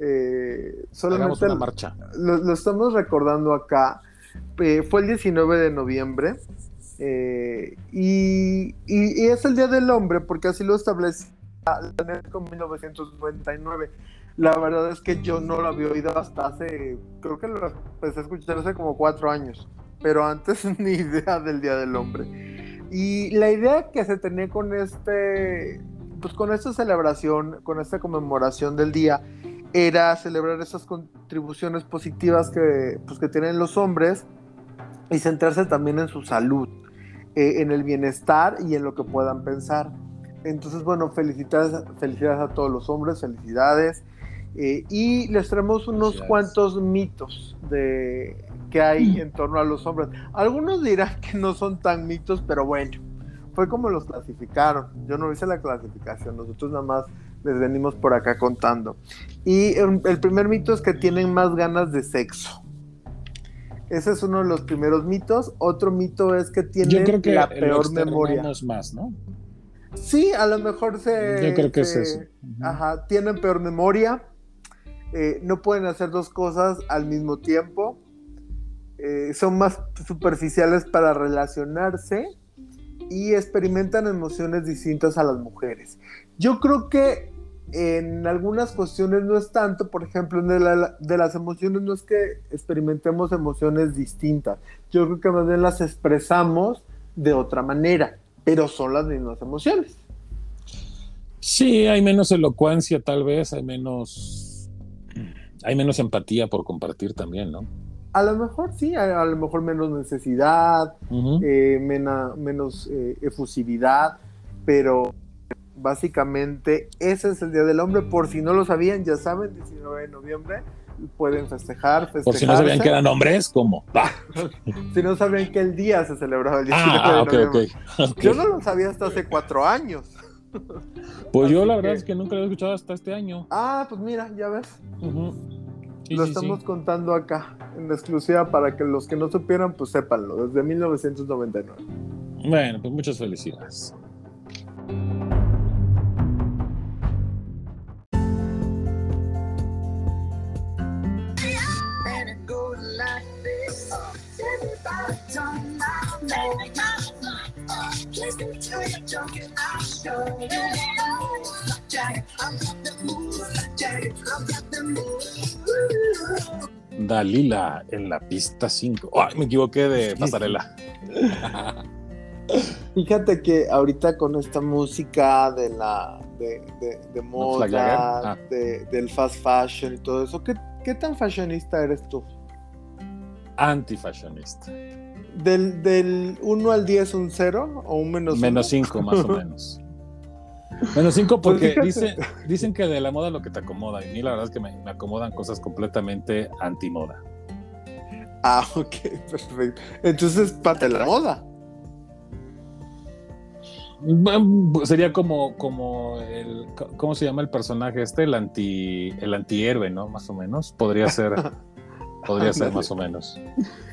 Eh, solamente una marcha. Lo, estamos recordando acá. Eh, fue el 19 de noviembre eh, y, es el Día del Hombre, porque así lo establece con 1999. La verdad es que yo no lo había oído hasta hace, creo que lo empecé a escuchar hace como cuatro años, pero antes ni idea del Día del Hombre. Y la idea que se tenía con este, pues con esta celebración, con esta conmemoración del día, era celebrar esas contribuciones positivas que, pues, que tienen los hombres y centrarse también en su salud, eh, en el bienestar y en lo que puedan pensar. Entonces, bueno, felicidades, felicidades a todos los hombres, felicidades. Eh, y les traemos unos cuantos mitos de, que hay en torno a los hombres. Algunos dirán que no son tan mitos, pero bueno, fue como los clasificaron. Yo no hice la clasificación, nosotros nada más les venimos por acá contando. Y el primer mito es que tienen más ganas de sexo. Ese es uno de los primeros mitos. Otro mito es que tienen la peor memoria. más, ¿no? Sí, a lo mejor se. Yo creo que es eso. Ajá, tienen peor memoria. Eh, no pueden hacer dos cosas al mismo tiempo. Eh, son más superficiales para relacionarse y experimentan emociones distintas a las mujeres. Yo creo que en algunas cuestiones no es tanto, por ejemplo, de, de, las emociones no es que experimentemos emociones distintas, yo creo que más bien las expresamos de otra manera, pero son las mismas emociones. Sí, hay menos elocuencia tal vez, hay menos, hay menos empatía por compartir también, ¿no? A lo mejor sí, a, lo mejor menos necesidad, eh, menos eh, efusividad, pero básicamente ese es el Día del Hombre. Por si no lo sabían, ya saben, 19 de noviembre pueden festejar, Por si no sabían que eran hombres, ¿cómo? si no sabían que el día se celebraba el 19 ah, de noviembre. Yo no lo sabía hasta hace cuatro años. Pues yo la verdad es que nunca lo he escuchado hasta este año. Ah, pues mira, ya ves. lo estamos contando acá, en exclusiva para que los que no supieran, pues sépanlo, desde 1999. Bueno, pues muchas felicidades. Dalila en la pista 5. Ay, me equivoqué de pasarela. Fíjate que ahorita con esta música de la de, de, moda, ah. del fast fashion y todo eso, ¿qué, ¿qué tan fashionista eres tú? Antifashionista. Del, del 1 al 10 un 0 o un menos Menos 5 más o menos. Menos 5 pues porque dicen que de la moda lo que te acomoda. Y a mí la verdad es que me, acomodan cosas completamente antimoda. Ah, ok, perfecto. Entonces, parte la moda. Sería como, como el, ¿cómo se llama el personaje este? El anti, el antihéroe, ¿no? Más o menos. Podría ser Podría ser más o menos.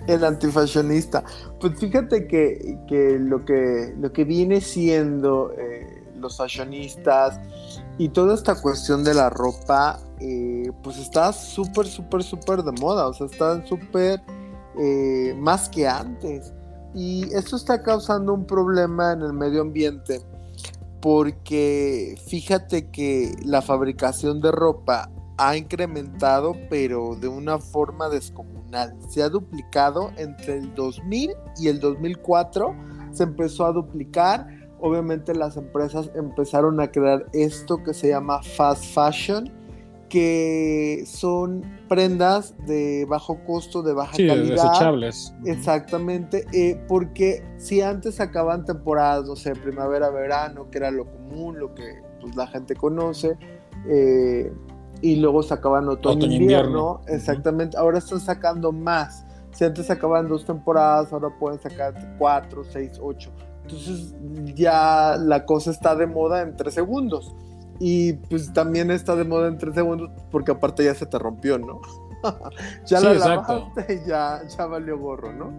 El antifashionista. Pues fíjate que, lo, que lo que viene siendo eh, los fashionistas y toda esta cuestión de la ropa, eh, pues está súper, súper, súper de moda. O sea, está súper eh, más que antes. Y esto está causando un problema en el medio ambiente porque fíjate que la fabricación de ropa ha incrementado, pero de una forma descomunal. Se ha duplicado entre el 2000 y el 2004. Se empezó a duplicar. Obviamente las empresas empezaron a crear esto que se llama fast fashion, que son prendas de bajo costo, de baja calidad. Desechables. Exactamente, eh, porque si antes acaban temporadas, no sé, primavera, verano, que era lo común, lo que pues, la gente conoce, eh, y luego sacaban otoño, otoño invierno, exactamente, ahora están sacando más. Si antes sacaban dos temporadas, ahora pueden sacar cuatro, seis, ocho. Entonces ya la cosa está de moda en tres segundos. Y pues también está de moda en tres segundos porque aparte ya se te rompió, ¿no? ya la lavaste y ya, ya valió gorro, ¿no?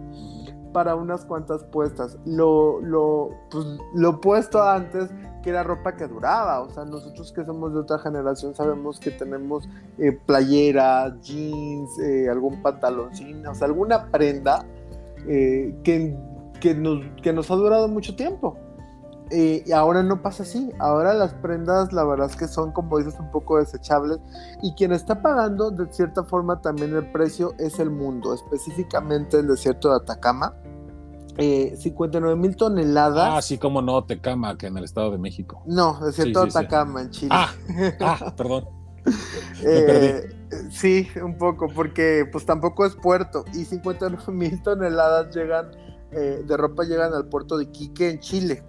Para unas cuantas puestas. Lo, lo, pues, lo puesto antes que era ropa que duraba. O sea, nosotros que somos de otra generación sabemos que tenemos eh, playeras, jeans, eh, algún pantaloncín, o sea, alguna prenda eh, que, que, nos, que nos ha durado mucho tiempo. Y ahora no pasa así. Ahora las prendas, la verdad es que son, como dices, un poco desechables. Y quien está pagando de cierta forma también el precio es el mundo, específicamente el desierto de Atacama 59 mil toneladas. Ah, sí, como no, Tecama, que en el Estado de México. No, es cierto, Atacama, en Chile. Ah, ah perdón. Eh, sí, un poco, porque pues tampoco es puerto. Y 59 mil toneladas llegan eh, de ropa llegan al puerto de Quique en Chile.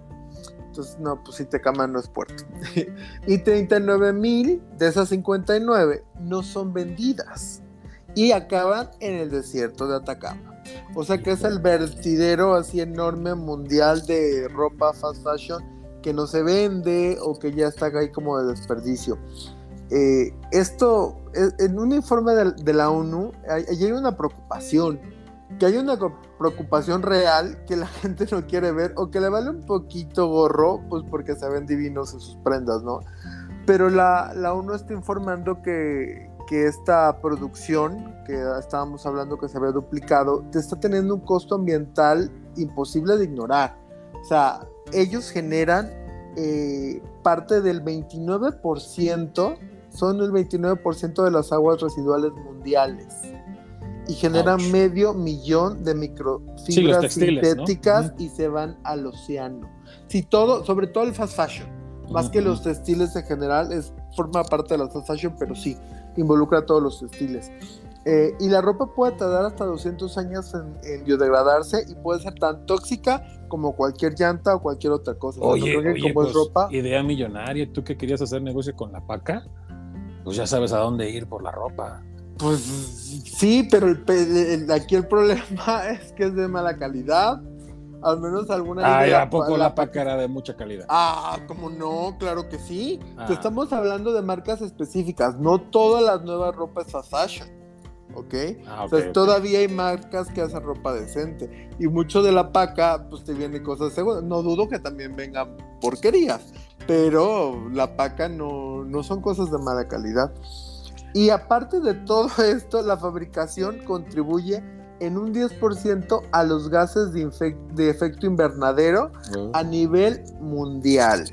Entonces, no, pues Tecama no es puerto. y 39 mil de esas 59 no son vendidas y acaban en el desierto de Atacama. O sea que es el vertidero así enorme mundial de ropa fast fashion que no se vende o que ya está ahí como de desperdicio. Eh, esto, en un informe de, la ONU, hay, hay, una preocupación, que hay una preocupación real que la gente no quiere ver o que le vale un poquito gorro, pues porque se ven divinos en sus prendas, ¿no? Pero la, la ONU está informando que, que esta producción, que estábamos hablando que se había duplicado, te está teniendo un costo ambiental imposible de ignorar. O sea, ellos generan eh, parte del 29%, son el 29% de las aguas residuales mundiales. Y generan medio millón de microfibras sintéticas y se van al océano. Si todo, sobre todo el fast fashion, más que los textiles en general, es, forma parte de la fast fashion, pero sí, involucra todos los textiles. Eh, y la ropa puede tardar hasta 200 años en, biodegradarse y puede ser tan tóxica como cualquier llanta o cualquier otra cosa. Oye, como es pues, ropa, idea millonaria. ¿Tú que querías hacer negocio con la paca? Pues ya sabes a dónde ir por la ropa. Pues sí, pero aquí el problema es que es de mala calidad al menos alguna Ay, ¿a poco la, paca era de mucha calidad? Ah, como no, claro que sí. Ah. estamos hablando de marcas específicas, no todas las nuevas ropas fast fashion. ¿ok? Ah, todavía hay marcas que hacen ropa decente. Y mucho de la paca, pues te viene cosas seguras. No dudo que también vengan porquerías, pero la paca no, no son cosas de mala calidad. Y aparte de todo esto, la fabricación contribuye en un 10% a los gases de, efecto invernadero a nivel mundial.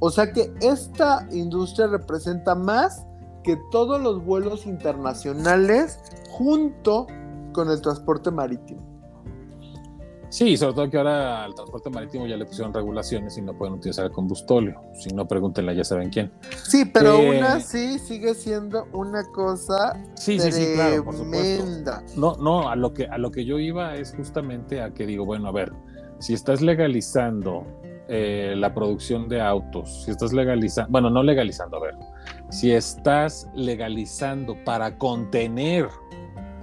O sea que esta industria representa más que todos los vuelos internacionales junto con el transporte marítimo. Sí, sobre todo que ahora al transporte marítimo ya le pusieron regulaciones y no pueden utilizar el combustóleo. Si no, pregúntenle, ya saben quién. Sí, pero aún así sigue siendo una cosa sí, sí, sí, claro, por supuesto. No, no, a lo que a lo que yo iba es justamente a que digo, bueno, a ver, si estás legalizando eh, la producción de autos, si estás legalizando, bueno, no legalizando, a ver, si estás legalizando para contener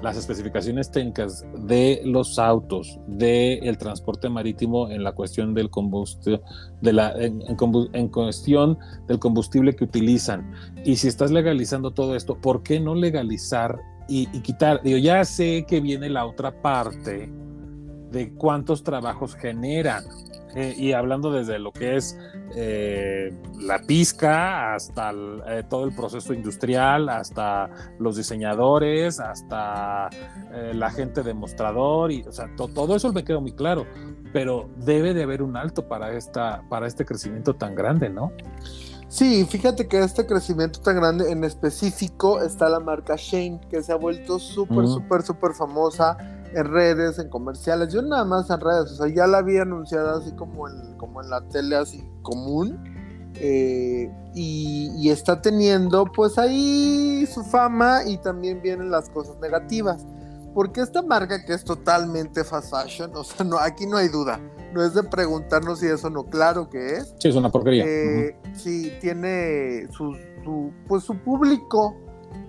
las especificaciones técnicas de los autos, del transporte marítimo en la cuestión del combustible, de la, en, cuestión del combustible que utilizan. Y si estás legalizando todo esto, ¿por qué no legalizar y, y quitar? Digo, ya sé que viene la otra parte de cuántos trabajos generan. Eh, y hablando desde lo que es eh, la pizca hasta eh, todo el proceso industrial, hasta los diseñadores, hasta la gente demostrador, y, o sea, todo eso me quedó muy claro, pero debe de haber un alto para, esta, para este crecimiento tan grande, ¿no? Sí, fíjate que este crecimiento tan grande en específico está la marca Shane, que se ha vuelto súper, súper, súper famosa en redes, en comerciales, yo nada más en redes, o sea, ya la había anunciada así como en, como en la tele así común, eh, y, está teniendo pues ahí su fama y también vienen las cosas negativas. Porque esta marca que es totalmente fast fashion, o sea, no, aquí no hay duda, no es de preguntarnos si eso no, claro que es. Sí, es una porquería. Eh, Sí, tiene su, su, pues su público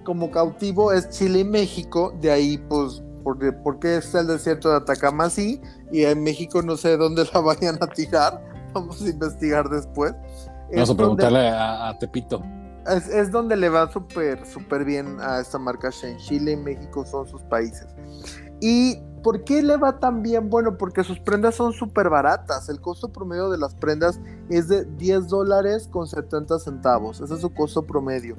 como cautivo es Chile y México, de ahí pues por, qué está el desierto de Atacama así y en México no sé dónde la vayan a tirar. Vamos a investigar después. Vamos a preguntarle a, Tepito. Es, donde le va súper, súper bien a esta marca en Chile y México son sus países. ¿Y por qué le va tan bien? Bueno, porque sus prendas son súper baratas. El costo promedio de las prendas es de 10 dólares con 70 centavos. Ese es su costo promedio.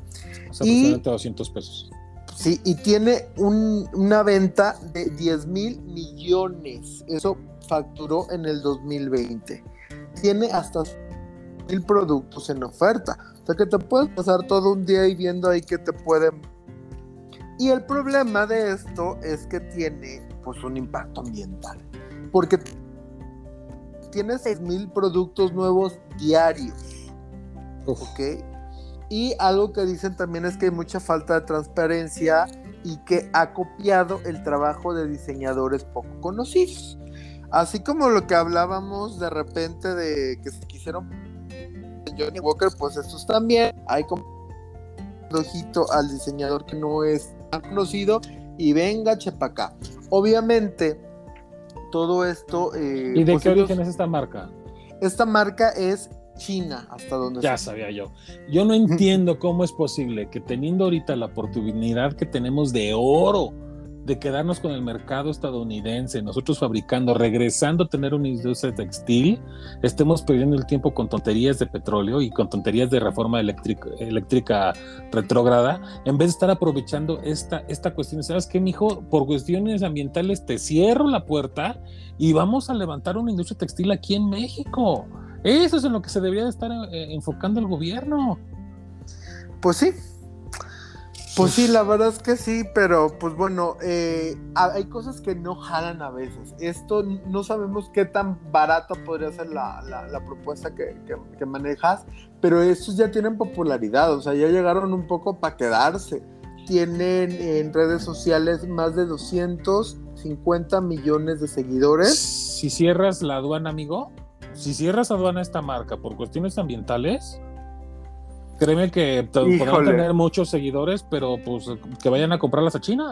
O sea, aproximadamente 200 pesos. Sí, y tiene una venta de 10 mil millones. Eso facturó en el 2020. Tiene hasta mil productos en oferta. O sea que te puedes pasar todo un día y viendo ahí que te pueden. Y el problema de esto es que tiene pues un impacto ambiental. Porque tiene 6.000 productos nuevos diarios. ¿Ok? Y algo que dicen también es que hay mucha falta de transparencia y que ha copiado el trabajo de diseñadores poco conocidos. Así como lo que hablábamos de repente de que se quisieron Johnny Walker, pues estos también hay como ojito al diseñador que no es tan conocido y venga chepa Obviamente, todo esto. Eh, ¿Y de pues qué origen es esta marca? Esta marca es China, hasta donde. Ya sabía yo. Yo no entiendo cómo es posible que teniendo ahorita la oportunidad que tenemos de oro de quedarnos con el mercado estadounidense, nosotros fabricando, regresando a tener una industria textil, estemos perdiendo el tiempo con tonterías de petróleo y con tonterías de reforma eléctrica, eléctrica retrógrada, en vez de estar aprovechando esta, esta cuestión. ¿Sabes qué, mijo? Por cuestiones ambientales te cierro la puerta y vamos a levantar una industria textil aquí en México. Eso es en lo que se debería de estar eh, enfocando el gobierno. Pues sí, pues sí, la verdad es que sí, pero pues bueno, eh, hay cosas que no jalan a veces. Esto no sabemos qué tan barata podría ser la, propuesta que, manejas, pero estos ya tienen popularidad, o sea, ya llegaron un poco para quedarse. Tienen en redes sociales más de 250 millones de seguidores. Si cierras la aduana, amigo, si cierras aduana esta marca por cuestiones ambientales, Créeme que podrán tener muchos seguidores, pero pues que vayan a comprarlas a China.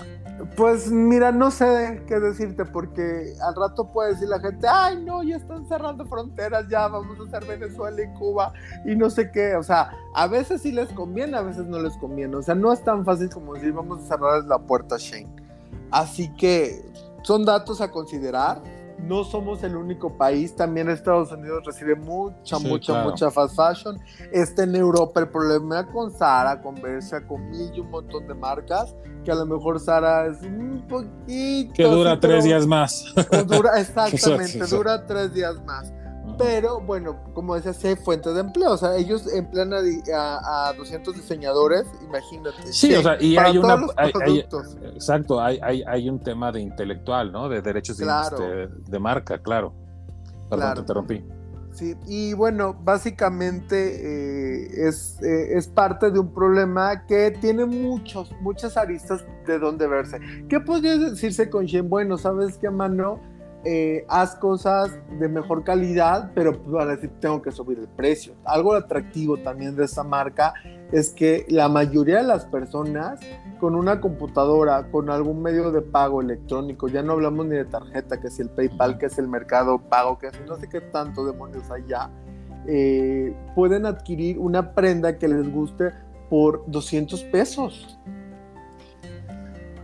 Pues mira, no sé qué decirte, porque al rato puede decir la gente, ay no, ya están cerrando fronteras, ya vamos a hacer Venezuela y Cuba y no sé qué. O sea, a veces sí les conviene, a veces no les conviene. O sea, no es tan fácil como decir vamos a cerrar la puerta a Shane. Así que son datos a considerar no somos el único país, también Estados Unidos recibe mucha, mucha, mucha fast fashion. Está en Europa el problema con Sara, con Versa, con Mil y un montón de marcas, que a lo mejor Sara es un poquito... Que dura tres días más. Dura, exactamente, dura tres días más. Pero bueno, como decía, sí hay fuentes de empleo. O sea, ellos emplean a, a, 200 diseñadores, imagínate. Sí, o sea, y hay una. exacto, hay, hay, hay, un tema de intelectual, ¿no? De derechos de, este, marca, claro. Perdón, te interrumpí. Sí, y bueno, básicamente eh, es, eh, es, parte de un problema que tiene muchos, muchas aristas de donde verse. ¿Qué podría decirse con Shen? Bueno, ¿sabes qué, mano? Eh, haz cosas de mejor calidad, pero para decir tengo que subir el precio. Algo atractivo también de esta marca es que la mayoría de las personas con una computadora, con algún medio de pago electrónico, ya no hablamos ni de tarjeta, que es el PayPal, que es el mercado pago, que es no sé qué tanto demonios ya, eh, pueden adquirir una prenda que les guste por 200 pesos.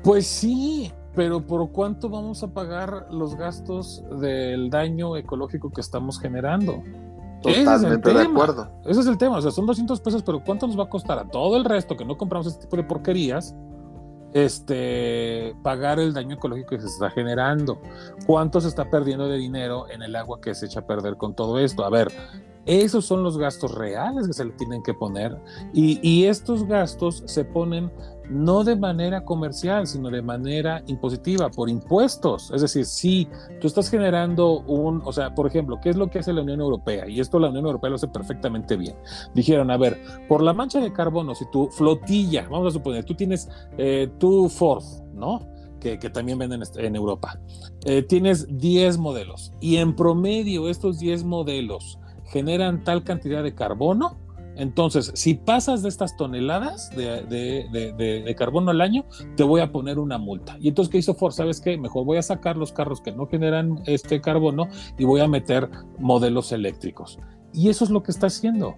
Pues sí, pero ¿por cuánto vamos a pagar los gastos del daño ecológico que estamos generando? Totalmente de acuerdo. Ese es el tema, o sea, son 200 pesos, pero ¿cuánto nos va a costar a todo el resto que no compramos este tipo de porquerías? Este, pagar el daño ecológico que se está generando. ¿Cuánto se está perdiendo de dinero en el agua que se echa a perder con todo esto? A ver, esos son los gastos reales que se le tienen que poner y, y estos gastos se ponen no de manera comercial, sino de manera impositiva, por impuestos. Es decir, si tú estás generando un, o sea, por ejemplo, ¿qué es lo que hace la Unión Europea? Y esto la Unión Europea lo hace perfectamente bien. Dijeron, a ver, por la mancha de carbono, si tu flotilla, vamos a suponer, tú tienes eh, tu Ford, ¿no? Que, también venden en Europa. Eh, tienes 10 modelos y en promedio estos 10 modelos generan tal cantidad de carbono entonces, si pasas de estas toneladas de, carbono al año, te voy a poner una multa. Y entonces, ¿qué hizo Ford? ¿Sabes qué? Mejor voy a sacar los carros que no generan este carbono y voy a meter modelos eléctricos. Y eso es lo que está haciendo.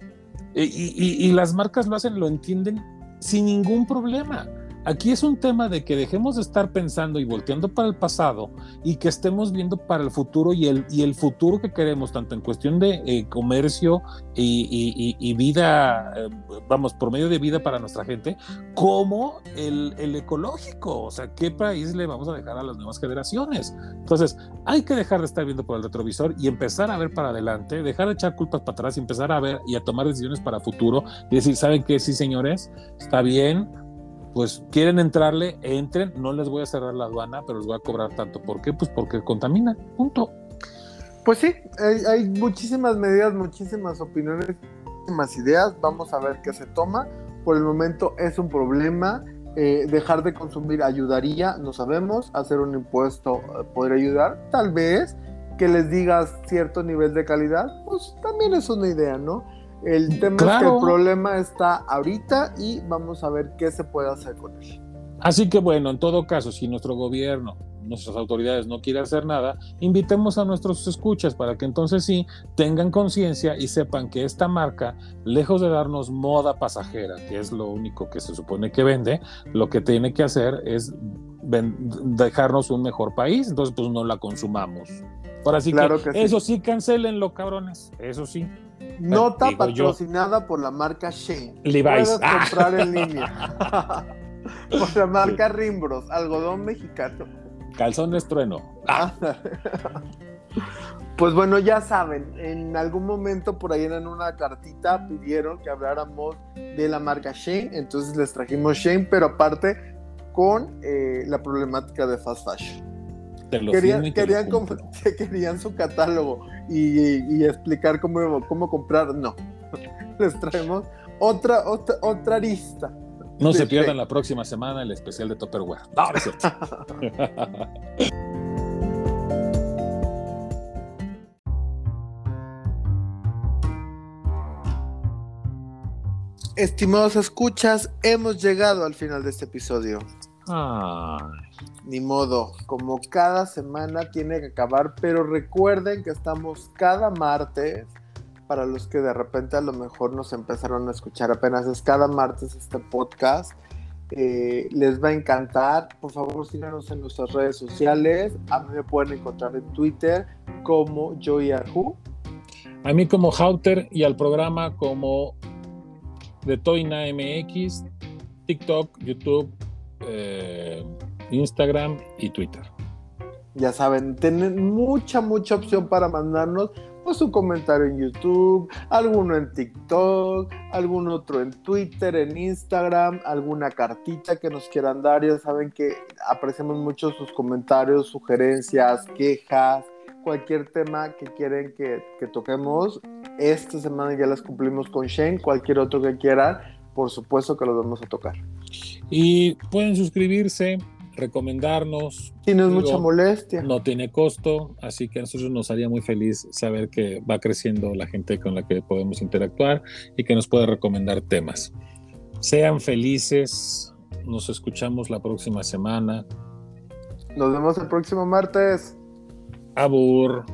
y las marcas lo hacen, lo entienden sin ningún problema. Aquí es un tema de que dejemos de estar pensando y volteando para el pasado y que estemos viendo para el futuro y el, y el futuro que queremos, tanto en cuestión de eh, comercio y, vida, eh, vamos, por medio de vida para nuestra gente, como el, el, ecológico. O sea, ¿qué país le vamos a dejar a las nuevas generaciones? Entonces, hay que dejar de estar viendo por el retrovisor y empezar a ver para adelante, dejar de echar culpas para atrás y empezar a ver y a tomar decisiones para futuro y decir, ¿saben qué? Sí, señores, está bien pues quieren entrarle, entren, no les voy a cerrar la aduana, pero les voy a cobrar tanto. ¿Por qué? Pues porque contamina, punto. Pues sí, hay, muchísimas medidas, muchísimas opiniones, muchísimas ideas. Vamos a ver qué se toma. Por el momento es un problema. Eh, dejar de consumir ayudaría, no sabemos. Hacer un impuesto eh, podría ayudar, tal vez. Que les digas cierto nivel de calidad, pues también es una idea, ¿no? El tema es que el problema está ahorita y vamos a ver qué se puede hacer con él. Así que bueno, en todo caso, si nuestro gobierno nuestras autoridades no quieren hacer nada, invitemos a nuestros escuchas para que entonces sí tengan conciencia y sepan que esta marca, lejos de darnos moda pasajera, que es lo único que se supone que vende, lo que tiene que hacer es dejarnos un mejor país, entonces pues no la consumamos. Ahora sí que, eso sí, cancelenlo, cabrones, eso sí. Nota patrocinada por la marca Shane. Levi's. Puedes comprar en línea. por la marca Rimbros, algodón mexicano. Calzón de trueno. Ah. Pues bueno, ya saben, en algún momento por ahí en una cartita pidieron que habláramos de la marca Shane, entonces les trajimos Shane, pero aparte con eh, la problemática de fast fashion. Querían, querían, querían, su catálogo y, explicar cómo, cómo comprar. No, les traemos otra, otra, otra arista no se pierdan la próxima semana el especial de Topperware. No, es cierto. Estimados escuchas, hemos llegado al final de este episodio. Ay. Ni modo, como cada semana tiene que acabar, pero recuerden que estamos cada martes para los que de repente a lo mejor nos empezaron a escuchar apenas es cada martes este podcast. Eh, les va a encantar. Por favor, síganos en nuestras redes sociales. A mí me pueden encontrar en Twitter como Joyahu. A mí como Hauter y al programa como de Toina MX, TikTok, YouTube, eh, Instagram y Twitter. Ya saben, tienen mucha, mucha opción para mandarnos pues un comentario en YouTube, alguno en TikTok, algún otro en Twitter, en Instagram, alguna cartita que nos quieran dar. Ya saben que apreciamos mucho sus comentarios, sugerencias, quejas, cualquier tema que quieren que, que toquemos. Esta semana ya las cumplimos con Shane, cualquier otro que quieran, por supuesto que los vamos a tocar. Y pueden suscribirse recomendarnos. Y no es mucha molestia. No tiene costo, así que a nosotros nos haría muy feliz saber que va creciendo la gente con la que podemos interactuar y que nos puede recomendar temas. Sean felices, nos escuchamos la próxima semana. Nos vemos el próximo martes. Abur.